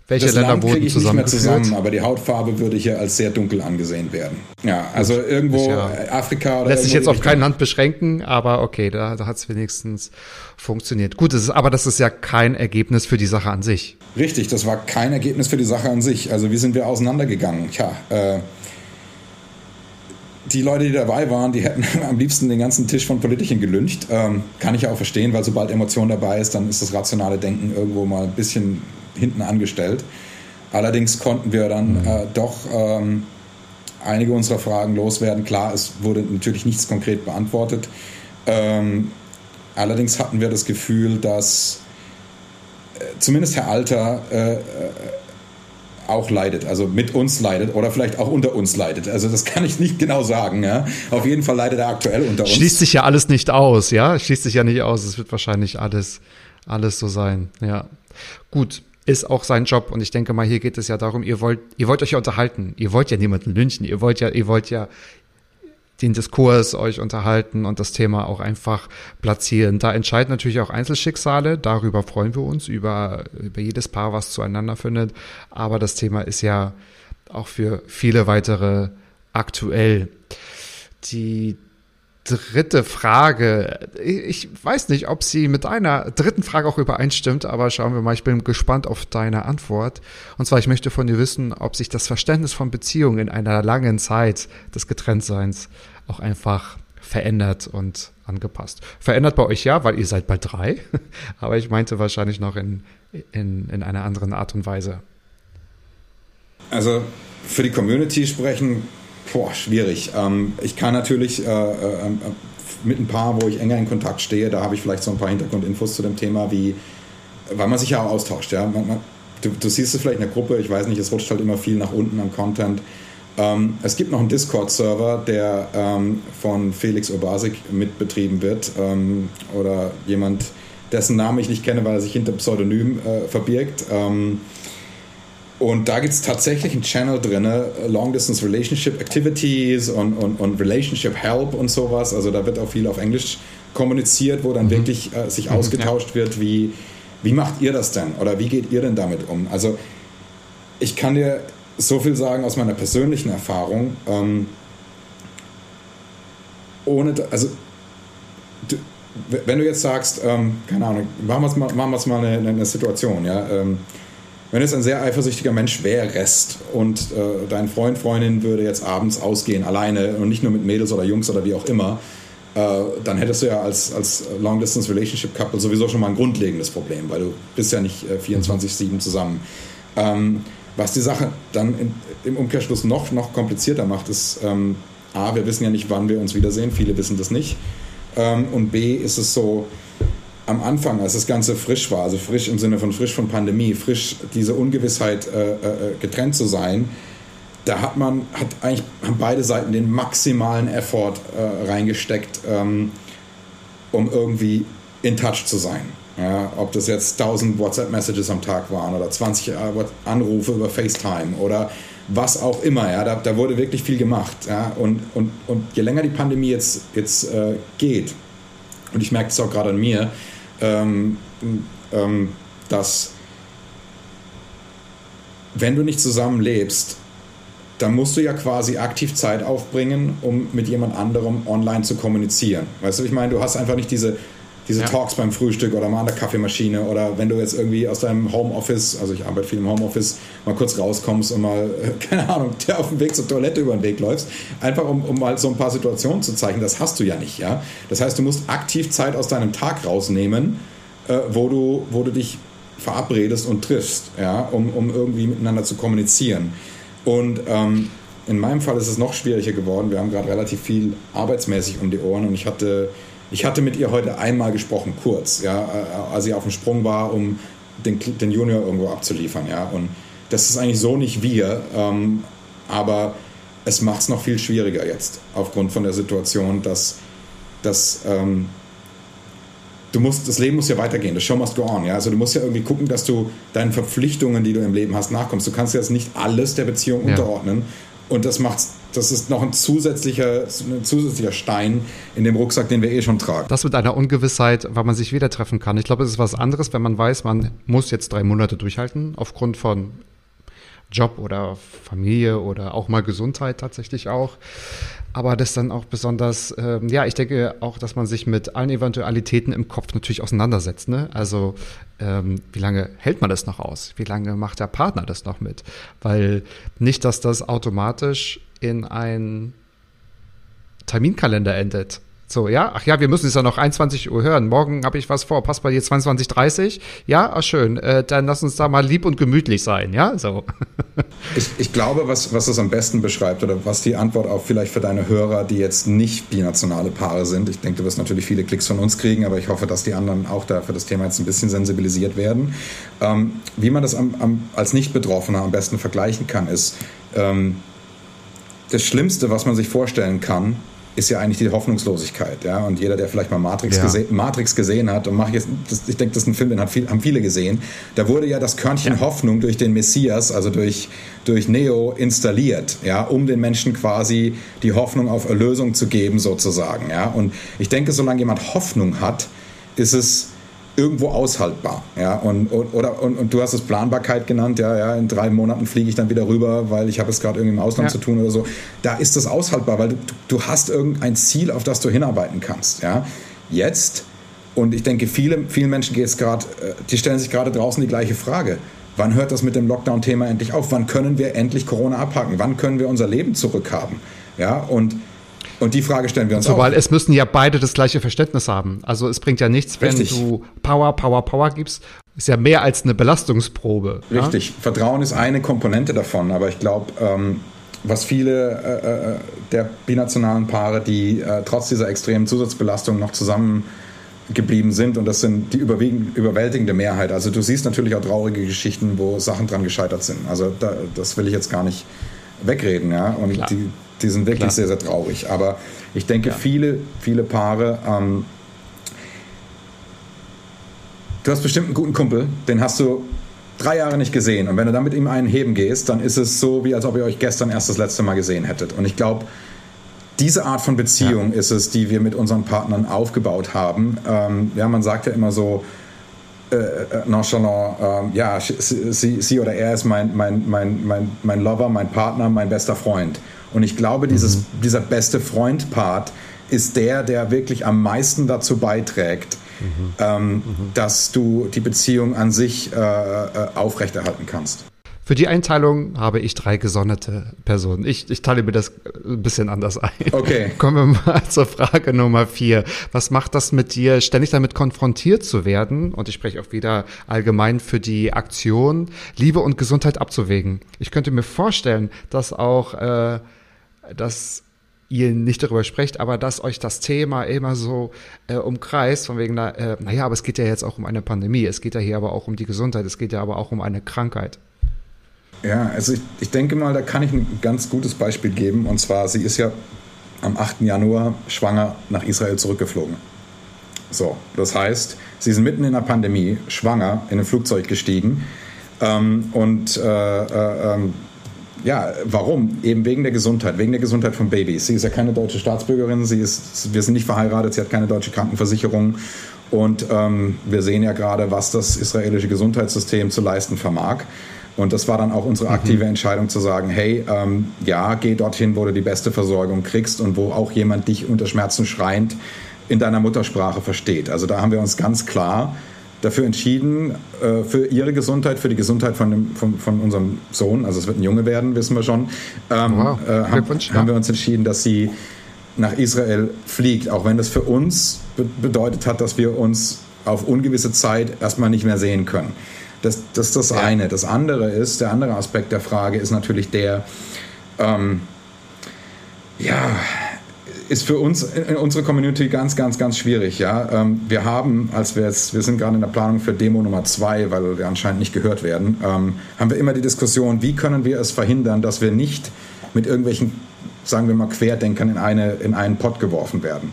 Welche das Länder Land wurden ich nicht mehr zusammen, aber die Hautfarbe würde hier als sehr dunkel angesehen werden. Ja, also Gut, irgendwo ja, Afrika oder Lässt sich jetzt auf kein Land beschränken, aber okay, da, da hat es wenigstens funktioniert. Gut, das ist, aber das ist ja kein Ergebnis für die Sache an sich. Richtig, das war kein Ergebnis für die Sache an sich. Also wie sind wir auseinandergegangen? Tja, äh, die Leute, die dabei waren, die hätten am liebsten den ganzen Tisch von Politikern gelüncht. Ähm, kann ich auch verstehen, weil sobald Emotion dabei ist, dann ist das rationale Denken irgendwo mal ein bisschen hinten angestellt. Allerdings konnten wir dann mhm. äh, doch ähm, einige unserer Fragen loswerden. Klar, es wurde natürlich nichts konkret beantwortet. Ähm, allerdings hatten wir das Gefühl, dass äh, zumindest Herr Alter äh, äh auch leidet, also mit uns leidet oder vielleicht auch unter uns leidet. Also das kann ich nicht genau sagen. Ja? Auf jeden Fall leidet er aktuell unter uns. Schließt sich ja alles nicht aus, ja? Schließt sich ja nicht aus. Es wird wahrscheinlich alles, alles so sein. Ja. Gut ist auch sein Job. Und ich denke mal, hier geht es ja darum, ihr wollt, ihr wollt euch ja unterhalten. Ihr wollt ja niemanden lynchen. Ihr wollt ja, ihr wollt ja den Diskurs euch unterhalten und das Thema auch einfach platzieren. Da entscheiden natürlich auch Einzelschicksale. Darüber freuen wir uns, über, über jedes Paar, was zueinander findet. Aber das Thema ist ja auch für viele weitere aktuell. Die dritte Frage. Ich weiß nicht, ob sie mit einer dritten Frage auch übereinstimmt, aber schauen wir mal. Ich bin gespannt auf deine Antwort. Und zwar, ich möchte von dir wissen, ob sich das Verständnis von Beziehungen in einer langen Zeit des Getrenntseins auch einfach verändert und angepasst. Verändert bei euch ja, weil ihr seid bald drei, aber ich meinte wahrscheinlich noch in, in, in einer anderen Art und Weise. Also für die Community sprechen Boah, schwierig. Ähm, ich kann natürlich äh, äh, äh, mit ein paar, wo ich enger in Kontakt stehe, da habe ich vielleicht so ein paar Hintergrundinfos zu dem Thema, wie, weil man sich ja auch austauscht. Ja? Man, man, du, du, siehst es vielleicht in der Gruppe, ich weiß nicht, es rutscht halt immer viel nach unten am Content. Ähm, es gibt noch einen Discord-Server, der ähm, von Felix Urbasik mitbetrieben wird ähm, oder jemand, dessen Namen ich nicht kenne, weil er sich hinter Pseudonym äh, verbirgt. Ähm, und da gibt es tatsächlich einen Channel drin, Long Distance Relationship Activities und, und, und Relationship Help und sowas. Also da wird auch viel auf Englisch kommuniziert, wo dann mhm. wirklich äh, sich mhm, ausgetauscht ja. wird, wie, wie macht ihr das denn oder wie geht ihr denn damit um? Also ich kann dir so viel sagen aus meiner persönlichen Erfahrung. Ähm, ohne, also du, wenn du jetzt sagst, ähm, keine Ahnung, machen wir mal, machen mal eine, eine Situation, ja. Ähm, wenn du jetzt ein sehr eifersüchtiger Mensch wärst und äh, dein Freund, Freundin würde jetzt abends ausgehen, alleine und nicht nur mit Mädels oder Jungs oder wie auch immer, äh, dann hättest du ja als, als Long-Distance-Relationship-Couple sowieso schon mal ein grundlegendes Problem, weil du bist ja nicht äh, 24-7 zusammen. Ähm, was die Sache dann in, im Umkehrschluss noch, noch komplizierter macht, ist, ähm, A, wir wissen ja nicht, wann wir uns wiedersehen, viele wissen das nicht. Ähm, und B, ist es so, am Anfang, als das Ganze frisch war, also frisch im Sinne von frisch von Pandemie, frisch diese Ungewissheit äh, äh, getrennt zu sein, da hat man, hat eigentlich haben beide Seiten den maximalen Effort äh, reingesteckt, ähm, um irgendwie in Touch zu sein. Ja, ob das jetzt 1000 WhatsApp-Messages am Tag waren oder 20 äh, Anrufe über FaceTime oder was auch immer. Ja, da, da wurde wirklich viel gemacht. Ja, und, und, und je länger die Pandemie jetzt, jetzt äh, geht, und ich merke es auch gerade an mir, ähm, ähm, dass wenn du nicht zusammen lebst, dann musst du ja quasi aktiv Zeit aufbringen, um mit jemand anderem online zu kommunizieren. Weißt du, ich meine, du hast einfach nicht diese, diese ja. Talks beim Frühstück oder mal an der Kaffeemaschine oder wenn du jetzt irgendwie aus deinem Homeoffice, also ich arbeite viel im Homeoffice, mal kurz rauskommst und mal, keine Ahnung, der auf dem Weg zur Toilette über den Weg läufst, einfach um, um mal so ein paar Situationen zu zeichnen, das hast du ja nicht, ja. Das heißt, du musst aktiv Zeit aus deinem Tag rausnehmen, äh, wo, du, wo du dich verabredest und triffst, ja, um, um irgendwie miteinander zu kommunizieren. Und ähm, in meinem Fall ist es noch schwieriger geworden. Wir haben gerade relativ viel arbeitsmäßig um die Ohren und ich hatte, ich hatte mit ihr heute einmal gesprochen, kurz, ja, äh, als sie auf dem Sprung war, um den, den Junior irgendwo abzuliefern, ja. Und das ist eigentlich so nicht wir, ähm, aber es macht es noch viel schwieriger jetzt aufgrund von der Situation, dass, dass ähm, du musst, das Leben muss ja weitergehen, das Show must go on, ja. Also du musst ja irgendwie gucken, dass du deinen Verpflichtungen, die du im Leben hast, nachkommst. Du kannst jetzt nicht alles der Beziehung ja. unterordnen. Und das macht, das ist noch ein zusätzlicher, ein zusätzlicher Stein in dem Rucksack, den wir eh schon tragen. Das mit einer Ungewissheit, weil man sich wieder treffen kann. Ich glaube, es ist was anderes, wenn man weiß, man muss jetzt drei Monate durchhalten, aufgrund von Job oder Familie oder auch mal Gesundheit tatsächlich auch. Aber das dann auch besonders, ähm, ja, ich denke auch, dass man sich mit allen Eventualitäten im Kopf natürlich auseinandersetzt. Ne? Also ähm, wie lange hält man das noch aus? Wie lange macht der Partner das noch mit? Weil nicht, dass das automatisch in ein Terminkalender endet. So, ja, ach ja, wir müssen es ja noch 21 Uhr hören. Morgen habe ich was vor. Passt bei dir 22.30 Ja, ach schön. Äh, dann lass uns da mal lieb und gemütlich sein, ja? So. ich, ich glaube, was, was das am besten beschreibt oder was die Antwort auch vielleicht für deine Hörer, die jetzt nicht binationale Paare sind. Ich denke, du wirst natürlich viele Klicks von uns kriegen, aber ich hoffe, dass die anderen auch da für das Thema jetzt ein bisschen sensibilisiert werden. Ähm, wie man das am, am, als Nicht-Betroffener am besten vergleichen kann, ist, ähm, das Schlimmste, was man sich vorstellen kann, ist ja eigentlich die Hoffnungslosigkeit. Ja? Und jeder, der vielleicht mal Matrix, ja. gese Matrix gesehen hat, und mach ich, jetzt, das, ich denke, das ist ein Film, den hat viel, haben viele gesehen, da wurde ja das Körnchen ja. Hoffnung durch den Messias, also durch, durch Neo, installiert, ja? um den Menschen quasi die Hoffnung auf Erlösung zu geben, sozusagen. Ja? Und ich denke, solange jemand Hoffnung hat, ist es irgendwo aushaltbar. Ja? Und, und, oder, und, und, du hast es Planbarkeit genannt, ja, ja, in drei Monaten fliege ich dann wieder rüber, weil ich habe es gerade irgendwie im Ausland ja. zu tun oder so. Da ist das aushaltbar, weil du, du hast irgendein Ziel, auf das du hinarbeiten kannst. Ja? Jetzt, und ich denke, viele, vielen Menschen geht es gerade, äh, die stellen sich gerade draußen die gleiche Frage. Wann hört das mit dem Lockdown-Thema endlich auf? Wann können wir endlich Corona abhaken? Wann können wir unser Leben zurückhaben? Ja, und und die Frage stellen wir uns also, auch. Weil es müssen ja beide das gleiche Verständnis haben. Also es bringt ja nichts, wenn Richtig. du Power, Power, Power gibst. Ist ja mehr als eine Belastungsprobe. Richtig. Ja? Vertrauen ist eine Komponente davon, aber ich glaube, ähm, was viele äh, äh, der binationalen Paare, die äh, trotz dieser extremen Zusatzbelastung noch zusammen geblieben sind und das sind die überwältigende Mehrheit. Also du siehst natürlich auch traurige Geschichten, wo Sachen dran gescheitert sind. Also da, das will ich jetzt gar nicht wegreden, ja. Und die, die sind wirklich Klar. sehr, sehr traurig. Aber ich denke, ja. viele, viele Paare. Ähm, du hast bestimmt einen guten Kumpel, den hast du drei Jahre nicht gesehen. Und wenn du dann mit ihm einen heben gehst, dann ist es so, wie als ob ihr euch gestern erst das letzte Mal gesehen hättet. Und ich glaube, diese Art von Beziehung ja. ist es, die wir mit unseren Partnern aufgebaut haben. Ähm, ja, man sagt ja immer so, äh, äh nonchalant, äh, ja, sie, sie, oder er ist mein, mein, mein, mein, mein Lover, mein Partner, mein bester Freund. Und ich glaube, dieses, mhm. dieser beste Freund-Part ist der, der wirklich am meisten dazu beiträgt, mhm. Ähm, mhm. dass du die Beziehung an sich äh, äh, aufrechterhalten kannst. Für die Einteilung habe ich drei gesonderte Personen. Ich, ich teile mir das ein bisschen anders ein. Okay. Kommen wir mal zur Frage Nummer vier. Was macht das mit dir, ständig damit konfrontiert zu werden? Und ich spreche auch wieder allgemein für die Aktion, Liebe und Gesundheit abzuwägen. Ich könnte mir vorstellen, dass auch, äh, dass ihr nicht darüber sprecht, aber dass euch das Thema immer so äh, umkreist, von wegen, na, äh, naja, aber es geht ja jetzt auch um eine Pandemie, es geht ja hier aber auch um die Gesundheit, es geht ja aber auch um eine Krankheit. Ja, also ich, ich denke mal, da kann ich ein ganz gutes Beispiel geben. Und zwar, sie ist ja am 8. Januar schwanger nach Israel zurückgeflogen. So, das heißt, sie sind mitten in der Pandemie, schwanger, in ein Flugzeug gestiegen. Ähm, und äh, äh, ähm, ja, warum? Eben wegen der Gesundheit, wegen der Gesundheit von Babys. Sie ist ja keine deutsche Staatsbürgerin, sie ist, wir sind nicht verheiratet, sie hat keine deutsche Krankenversicherung. Und ähm, wir sehen ja gerade, was das israelische Gesundheitssystem zu leisten vermag. Und das war dann auch unsere aktive mhm. Entscheidung zu sagen, hey, ähm, ja, geh dorthin, wo du die beste Versorgung kriegst und wo auch jemand dich unter Schmerzen schreiend in deiner Muttersprache versteht. Also da haben wir uns ganz klar dafür entschieden, äh, für ihre Gesundheit, für die Gesundheit von, dem, von, von, unserem Sohn, also es wird ein Junge werden, wissen wir schon, ähm, wow. äh, haben, haben, wir uns entschieden, dass sie nach Israel fliegt, auch wenn das für uns be bedeutet hat, dass wir uns auf ungewisse Zeit erstmal nicht mehr sehen können. Das, das ist das ja. eine. Das andere ist, der andere Aspekt der Frage ist natürlich der, ähm, ja, ist für uns in unserer Community ganz, ganz, ganz schwierig. Ja? Ähm, wir haben, als wir jetzt, wir sind gerade in der Planung für Demo Nummer zwei, weil wir anscheinend nicht gehört werden, ähm, haben wir immer die Diskussion, wie können wir es verhindern, dass wir nicht mit irgendwelchen, sagen wir mal, Querdenkern in, eine, in einen Pott geworfen werden.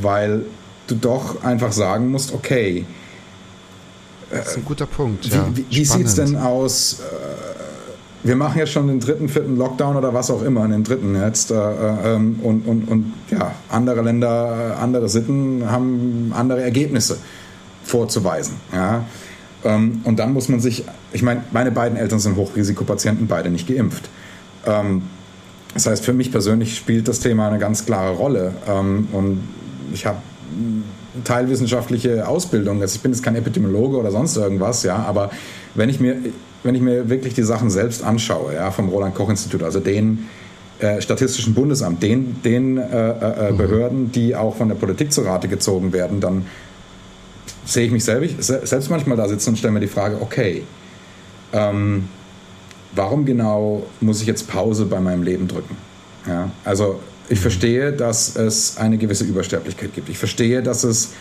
Weil du doch einfach sagen musst, okay, das ist ein guter Punkt. Ja. Wie, wie sieht es denn aus? Äh, wir machen jetzt schon den dritten, vierten Lockdown oder was auch immer, den dritten jetzt. Äh, ähm, und, und, und ja, andere Länder, äh, andere Sitten haben andere Ergebnisse vorzuweisen. Ja. Ähm, und dann muss man sich, ich meine, meine beiden Eltern sind Hochrisikopatienten, beide nicht geimpft. Ähm, das heißt, für mich persönlich spielt das Thema eine ganz klare Rolle. Und ich habe teilwissenschaftliche Ausbildung. Also ich bin jetzt kein Epidemiologe oder sonst irgendwas, ja, aber wenn ich mir, wenn ich mir wirklich die Sachen selbst anschaue, ja, vom Roland-Koch-Institut, also den äh, Statistischen Bundesamt, den, den äh, äh, mhm. Behörden, die auch von der Politik zu Rate gezogen werden, dann sehe ich mich selbst, selbst manchmal da sitzen und stelle mir die Frage, okay, ähm, warum genau muss ich jetzt Pause bei meinem Leben drücken? Ja, also ich verstehe, dass es eine gewisse Übersterblichkeit gibt. Ich verstehe, dass es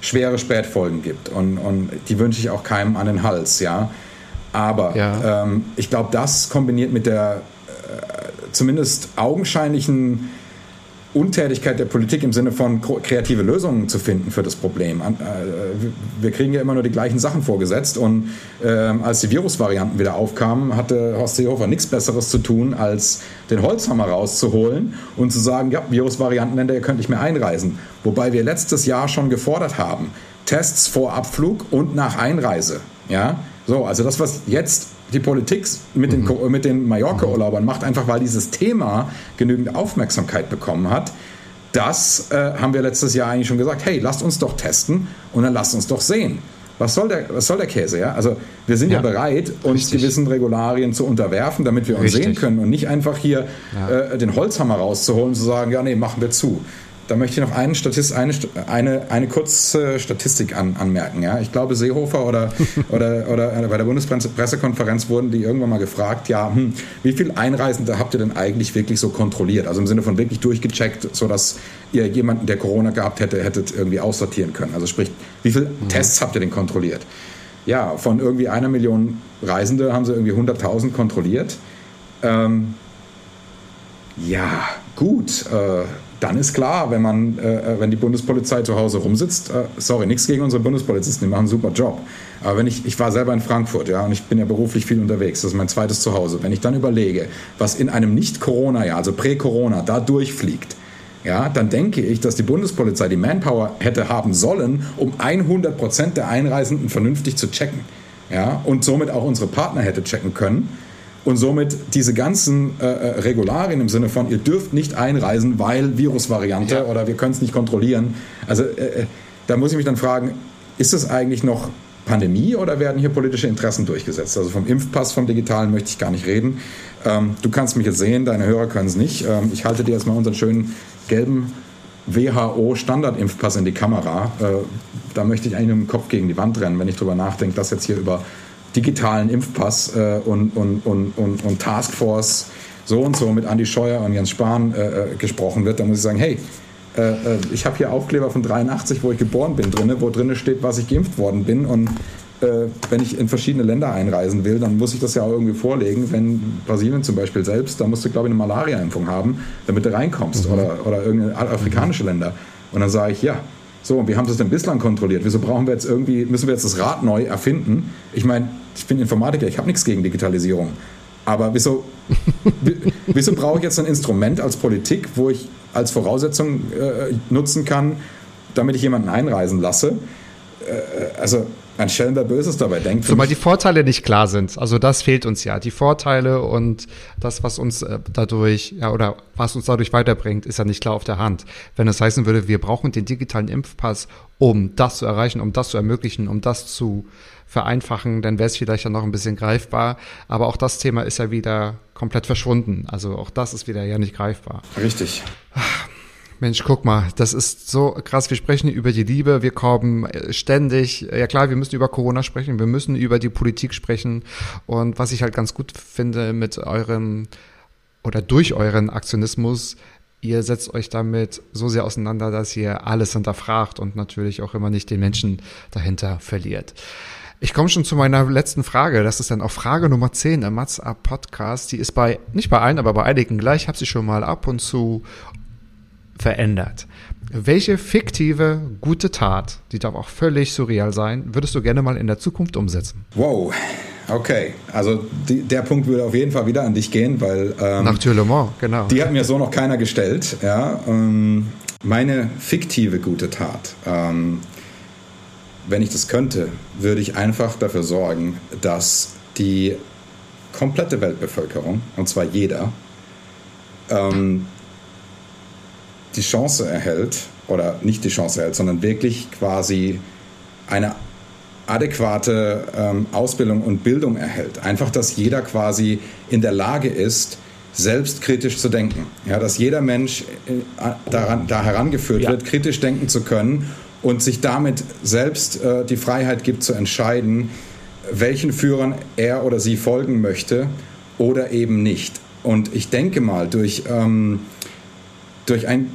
schwere Spätfolgen gibt und, und die wünsche ich auch keinem an den Hals, ja. Aber ja. Ähm, ich glaube, das kombiniert mit der äh, zumindest augenscheinlichen Untätigkeit der Politik im Sinne von kreative Lösungen zu finden für das Problem. Äh, wir kriegen ja immer nur die gleichen Sachen vorgesetzt und ähm, als die Virusvarianten wieder aufkamen, hatte Horst Seehofer nichts Besseres zu tun, als den Holzhammer rauszuholen und zu sagen, ja, Virusvariantenländer, ihr könnt nicht mehr einreisen. Wobei wir letztes Jahr schon gefordert haben, Tests vor Abflug und nach Einreise. Ja, so, also das, was jetzt die Politik mit den, mhm. mit den Mallorca-Urlaubern macht, einfach weil dieses Thema genügend Aufmerksamkeit bekommen hat. Das äh, haben wir letztes Jahr eigentlich schon gesagt, hey, lasst uns doch testen und dann lasst uns doch sehen. Was soll der, was soll der Käse? Ja? Also wir sind ja, ja bereit, uns richtig. gewissen Regularien zu unterwerfen, damit wir uns richtig. sehen können und nicht einfach hier ja. äh, den Holzhammer rauszuholen und zu sagen, ja, nee, machen wir zu. Da möchte ich noch einen Statist, eine, eine, eine kurze Statistik an, anmerken. Ja? Ich glaube, Seehofer oder, oder, oder bei der Bundespressekonferenz wurden die irgendwann mal gefragt, ja, hm, wie viele Einreisende habt ihr denn eigentlich wirklich so kontrolliert? Also im Sinne von wirklich durchgecheckt, sodass ihr jemanden, der Corona gehabt hätte, hättet irgendwie aussortieren können. Also sprich, wie viele mhm. Tests habt ihr denn kontrolliert? Ja, von irgendwie einer Million Reisende haben sie irgendwie 100.000 kontrolliert. Ähm, ja, gut. Äh, dann ist klar, wenn man, äh, äh, wenn die Bundespolizei zu Hause rumsitzt, äh, sorry, nichts gegen unsere Bundespolizisten, die machen einen super Job. Aber wenn ich, ich war selber in Frankfurt, ja, und ich bin ja beruflich viel unterwegs, das ist mein zweites Zuhause. Wenn ich dann überlege, was in einem Nicht-Corona-Jahr, also Prä-Corona, da durchfliegt, ja, dann denke ich, dass die Bundespolizei die Manpower hätte haben sollen, um 100 Prozent der Einreisenden vernünftig zu checken. Ja, und somit auch unsere Partner hätte checken können und somit diese ganzen äh, äh, Regularien im Sinne von, ihr dürft nicht einreisen, weil Virusvariante ja. oder wir können es nicht kontrollieren. Also äh, äh, da muss ich mich dann fragen, ist es eigentlich noch Pandemie oder werden hier politische Interessen durchgesetzt? Also vom Impfpass, vom Digitalen möchte ich gar nicht reden. Ähm, du kannst mich jetzt sehen, deine Hörer können es nicht. Ähm, ich halte dir jetzt mal unseren schönen gelben WHO-Standardimpfpass in die Kamera. Äh, da möchte ich eigentlich mit dem Kopf gegen die Wand rennen, wenn ich darüber nachdenke, dass jetzt hier über digitalen Impfpass äh, und, und, und, und, und Taskforce so und so mit Andi Scheuer und Jens Spahn äh, äh gesprochen wird, dann muss ich sagen, hey, äh, äh ich habe hier Aufkleber von 83, wo ich geboren bin, drinne, wo drinne steht, was ich geimpft worden bin und äh, wenn ich in verschiedene Länder einreisen will, dann muss ich das ja auch irgendwie vorlegen. Wenn Brasilien zum Beispiel selbst, da musst du, glaube ich, eine Malaria-Impfung haben, damit du reinkommst mhm. oder, oder irgendeine afrikanische Länder. Und dann sage ich, ja, so, und wie haben sie es denn bislang kontrolliert? Wieso brauchen wir jetzt irgendwie, müssen wir jetzt das Rad neu erfinden? Ich meine, ich bin Informatiker, ich habe nichts gegen Digitalisierung. Aber wieso, wieso brauche ich jetzt ein Instrument als Politik, wo ich als Voraussetzung äh, nutzen kann, damit ich jemanden einreisen lasse? Äh, also ein Schelm, der Böses dabei denkt. Zumal die Vorteile nicht klar sind. Also das fehlt uns ja. Die Vorteile und das, was uns äh, dadurch, ja, oder was uns dadurch weiterbringt, ist ja nicht klar auf der Hand. Wenn das heißen würde, wir brauchen den digitalen Impfpass, um das zu erreichen, um das zu ermöglichen, um das zu vereinfachen, dann wäre es vielleicht ja noch ein bisschen greifbar. Aber auch das Thema ist ja wieder komplett verschwunden. Also auch das ist wieder ja nicht greifbar. Richtig. Mensch, guck mal, das ist so krass. Wir sprechen über die Liebe, wir kommen äh, ständig, ja klar, wir müssen über Corona sprechen, wir müssen über die Politik sprechen. Und was ich halt ganz gut finde mit eurem oder durch euren Aktionismus, ihr setzt euch damit so sehr auseinander, dass ihr alles hinterfragt und natürlich auch immer nicht den Menschen dahinter verliert. Ich komme schon zu meiner letzten Frage. Das ist dann auch Frage Nummer 10 im Mats Up Podcast. Die ist bei, nicht bei allen, aber bei einigen gleich. Ich habe sie schon mal ab und zu verändert. Welche fiktive gute Tat, die darf auch völlig surreal sein, würdest du gerne mal in der Zukunft umsetzen? Wow. Okay, also die, der Punkt würde auf jeden Fall wieder an dich gehen, weil ähm, Türlemont, genau. Die hat mir so noch keiner gestellt. Ja, ähm, meine fiktive gute Tat, ähm, wenn ich das könnte, würde ich einfach dafür sorgen, dass die komplette Weltbevölkerung, und zwar jeder, ähm, die Chance erhält, oder nicht die Chance erhält, sondern wirklich quasi eine adäquate ähm, Ausbildung und Bildung erhält. Einfach, dass jeder quasi in der Lage ist, selbstkritisch zu denken. Ja, dass jeder Mensch äh, daran, da herangeführt ja. wird, kritisch denken zu können und sich damit selbst äh, die Freiheit gibt zu entscheiden, welchen Führern er oder sie folgen möchte oder eben nicht. Und ich denke mal, durch, ähm, durch ein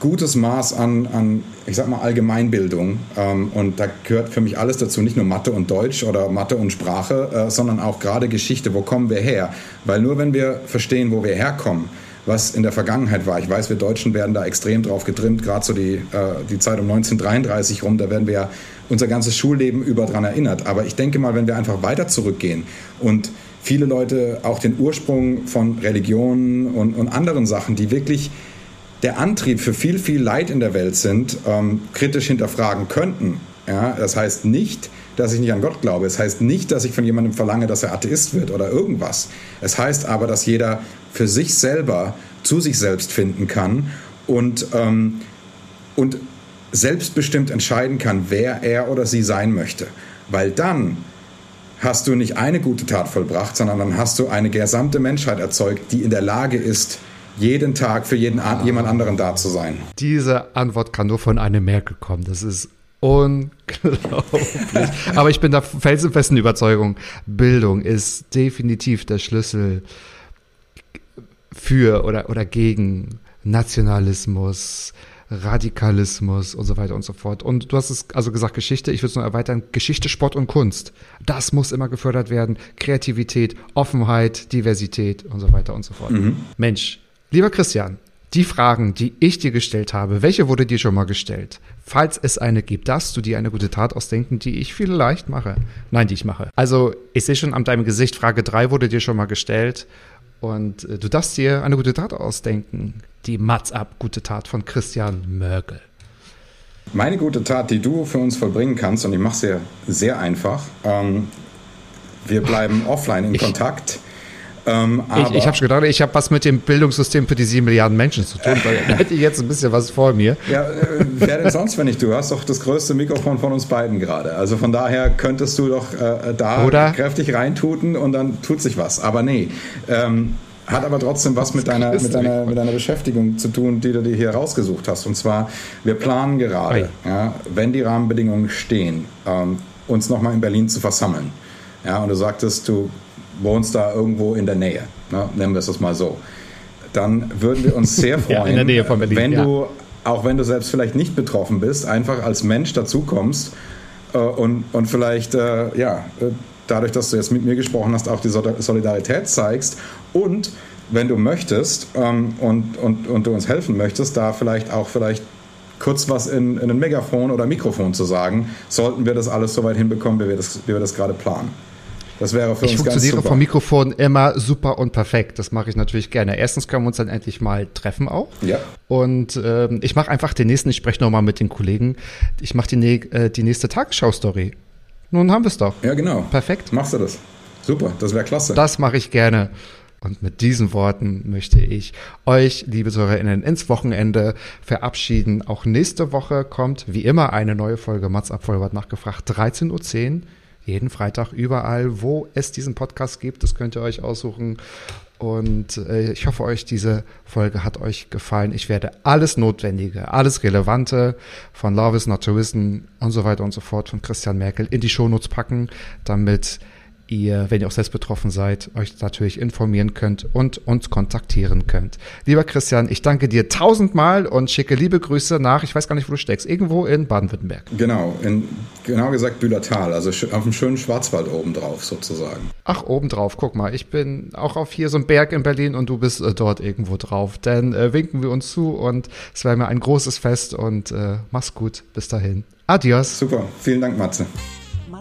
gutes Maß an, an ich sag mal, Allgemeinbildung. Ähm, und da gehört für mich alles dazu, nicht nur Mathe und Deutsch oder Mathe und Sprache, äh, sondern auch gerade Geschichte. Wo kommen wir her? Weil nur wenn wir verstehen, wo wir herkommen, was in der Vergangenheit war. Ich weiß, wir Deutschen werden da extrem drauf getrimmt, gerade so die, äh, die Zeit um 1933 rum, da werden wir ja unser ganzes Schulleben über dran erinnert. Aber ich denke mal, wenn wir einfach weiter zurückgehen und viele Leute auch den Ursprung von Religionen und, und anderen Sachen, die wirklich der Antrieb für viel, viel Leid in der Welt sind, ähm, kritisch hinterfragen könnten. Ja, das heißt nicht, dass ich nicht an Gott glaube. Es heißt nicht, dass ich von jemandem verlange, dass er Atheist wird oder irgendwas. Es heißt aber, dass jeder für sich selber zu sich selbst finden kann und, ähm, und selbstbestimmt entscheiden kann, wer er oder sie sein möchte. Weil dann hast du nicht eine gute Tat vollbracht, sondern dann hast du eine gesamte Menschheit erzeugt, die in der Lage ist, jeden Tag für jeden, jemand anderen da zu sein. Diese Antwort kann nur von einem Merkel kommen. Das ist unglaublich. Aber ich bin der felsenfesten Überzeugung, Bildung ist definitiv der Schlüssel für oder, oder gegen Nationalismus, Radikalismus und so weiter und so fort. Und du hast es also gesagt, Geschichte, ich würde es noch erweitern, Geschichte, Sport und Kunst. Das muss immer gefördert werden. Kreativität, Offenheit, Diversität und so weiter und so fort. Mhm. Mensch, lieber Christian, die Fragen, die ich dir gestellt habe, welche wurde dir schon mal gestellt? Falls es eine gibt, darfst du dir eine gute Tat ausdenken, die ich vielleicht mache. Nein, die ich mache. Also, ich sehe schon an deinem Gesicht, Frage 3 wurde dir schon mal gestellt. Und äh, du darfst dir eine gute Tat ausdenken. Die Mats ab gute Tat von Christian Mörgel. Meine gute Tat, die du für uns vollbringen kannst, und ich mache es sehr, sehr einfach. Ähm, wir bleiben offline in ich, Kontakt. Ähm, ich ich habe schon gedacht, ich habe was mit dem Bildungssystem für die sieben Milliarden Menschen zu tun, da hätte ich jetzt ein bisschen was vor mir. Ja, äh, wer denn sonst, wenn nicht du? hast doch das größte Mikrofon von uns beiden gerade. Also von daher könntest du doch äh, da Oder? kräftig reintuten und dann tut sich was. Aber nee. Ähm, hat aber trotzdem was mit deiner, mit, deiner, mit deiner Beschäftigung zu tun, die du dir hier rausgesucht hast. Und zwar, wir planen gerade, ja, wenn die Rahmenbedingungen stehen, ähm, uns nochmal in Berlin zu versammeln. Ja, und du sagtest, du wohnst da irgendwo in der Nähe, ne? nennen wir es das mal so, dann würden wir uns sehr freuen, ja, Berlin, wenn ja. du, auch wenn du selbst vielleicht nicht betroffen bist, einfach als Mensch dazukommst äh, und, und vielleicht, äh, ja, äh, dadurch, dass du jetzt mit mir gesprochen hast, auch die Solidarität zeigst und wenn du möchtest ähm, und, und, und du uns helfen möchtest, da vielleicht auch vielleicht kurz was in, in ein Megafon oder Mikrofon zu sagen, sollten wir das alles so weit hinbekommen, wie wir das, wie wir das gerade planen. Das wäre für ich uns ganz funktioniere vom Mikrofon immer super und perfekt. Das mache ich natürlich gerne. Erstens können wir uns dann endlich mal treffen auch. Ja. Und ähm, ich mache einfach den nächsten, ich spreche nochmal mit den Kollegen. Ich mache die, äh, die nächste Tagesschau-Story. Nun haben wir es doch. Ja, genau. Perfekt. Machst du das? Super, das wäre klasse. Das mache ich gerne. Und mit diesen Worten möchte ich euch, liebe ZuhörerInnen, ins Wochenende verabschieden. Auch nächste Woche kommt, wie immer, eine neue Folge Mats ab Vollbart nachgefragt, 13.10 Uhr jeden Freitag überall, wo es diesen Podcast gibt. Das könnt ihr euch aussuchen. Und äh, ich hoffe, euch diese Folge hat euch gefallen. Ich werde alles Notwendige, alles Relevante von Love is Not Tourism und so weiter und so fort von Christian Merkel in die Shownotes packen, damit ihr, wenn ihr auch selbst betroffen seid, euch natürlich informieren könnt und uns kontaktieren könnt. Lieber Christian, ich danke dir tausendmal und schicke liebe Grüße nach, ich weiß gar nicht, wo du steckst, irgendwo in Baden-Württemberg. Genau, in, genau gesagt Bühlertal, also auf dem schönen Schwarzwald obendrauf sozusagen. Ach, obendrauf, guck mal, ich bin auch auf hier so einem Berg in Berlin und du bist äh, dort irgendwo drauf. Dann äh, winken wir uns zu und es wäre mir ein großes Fest und äh, mach's gut, bis dahin. Adios. Super, vielen Dank, Matze.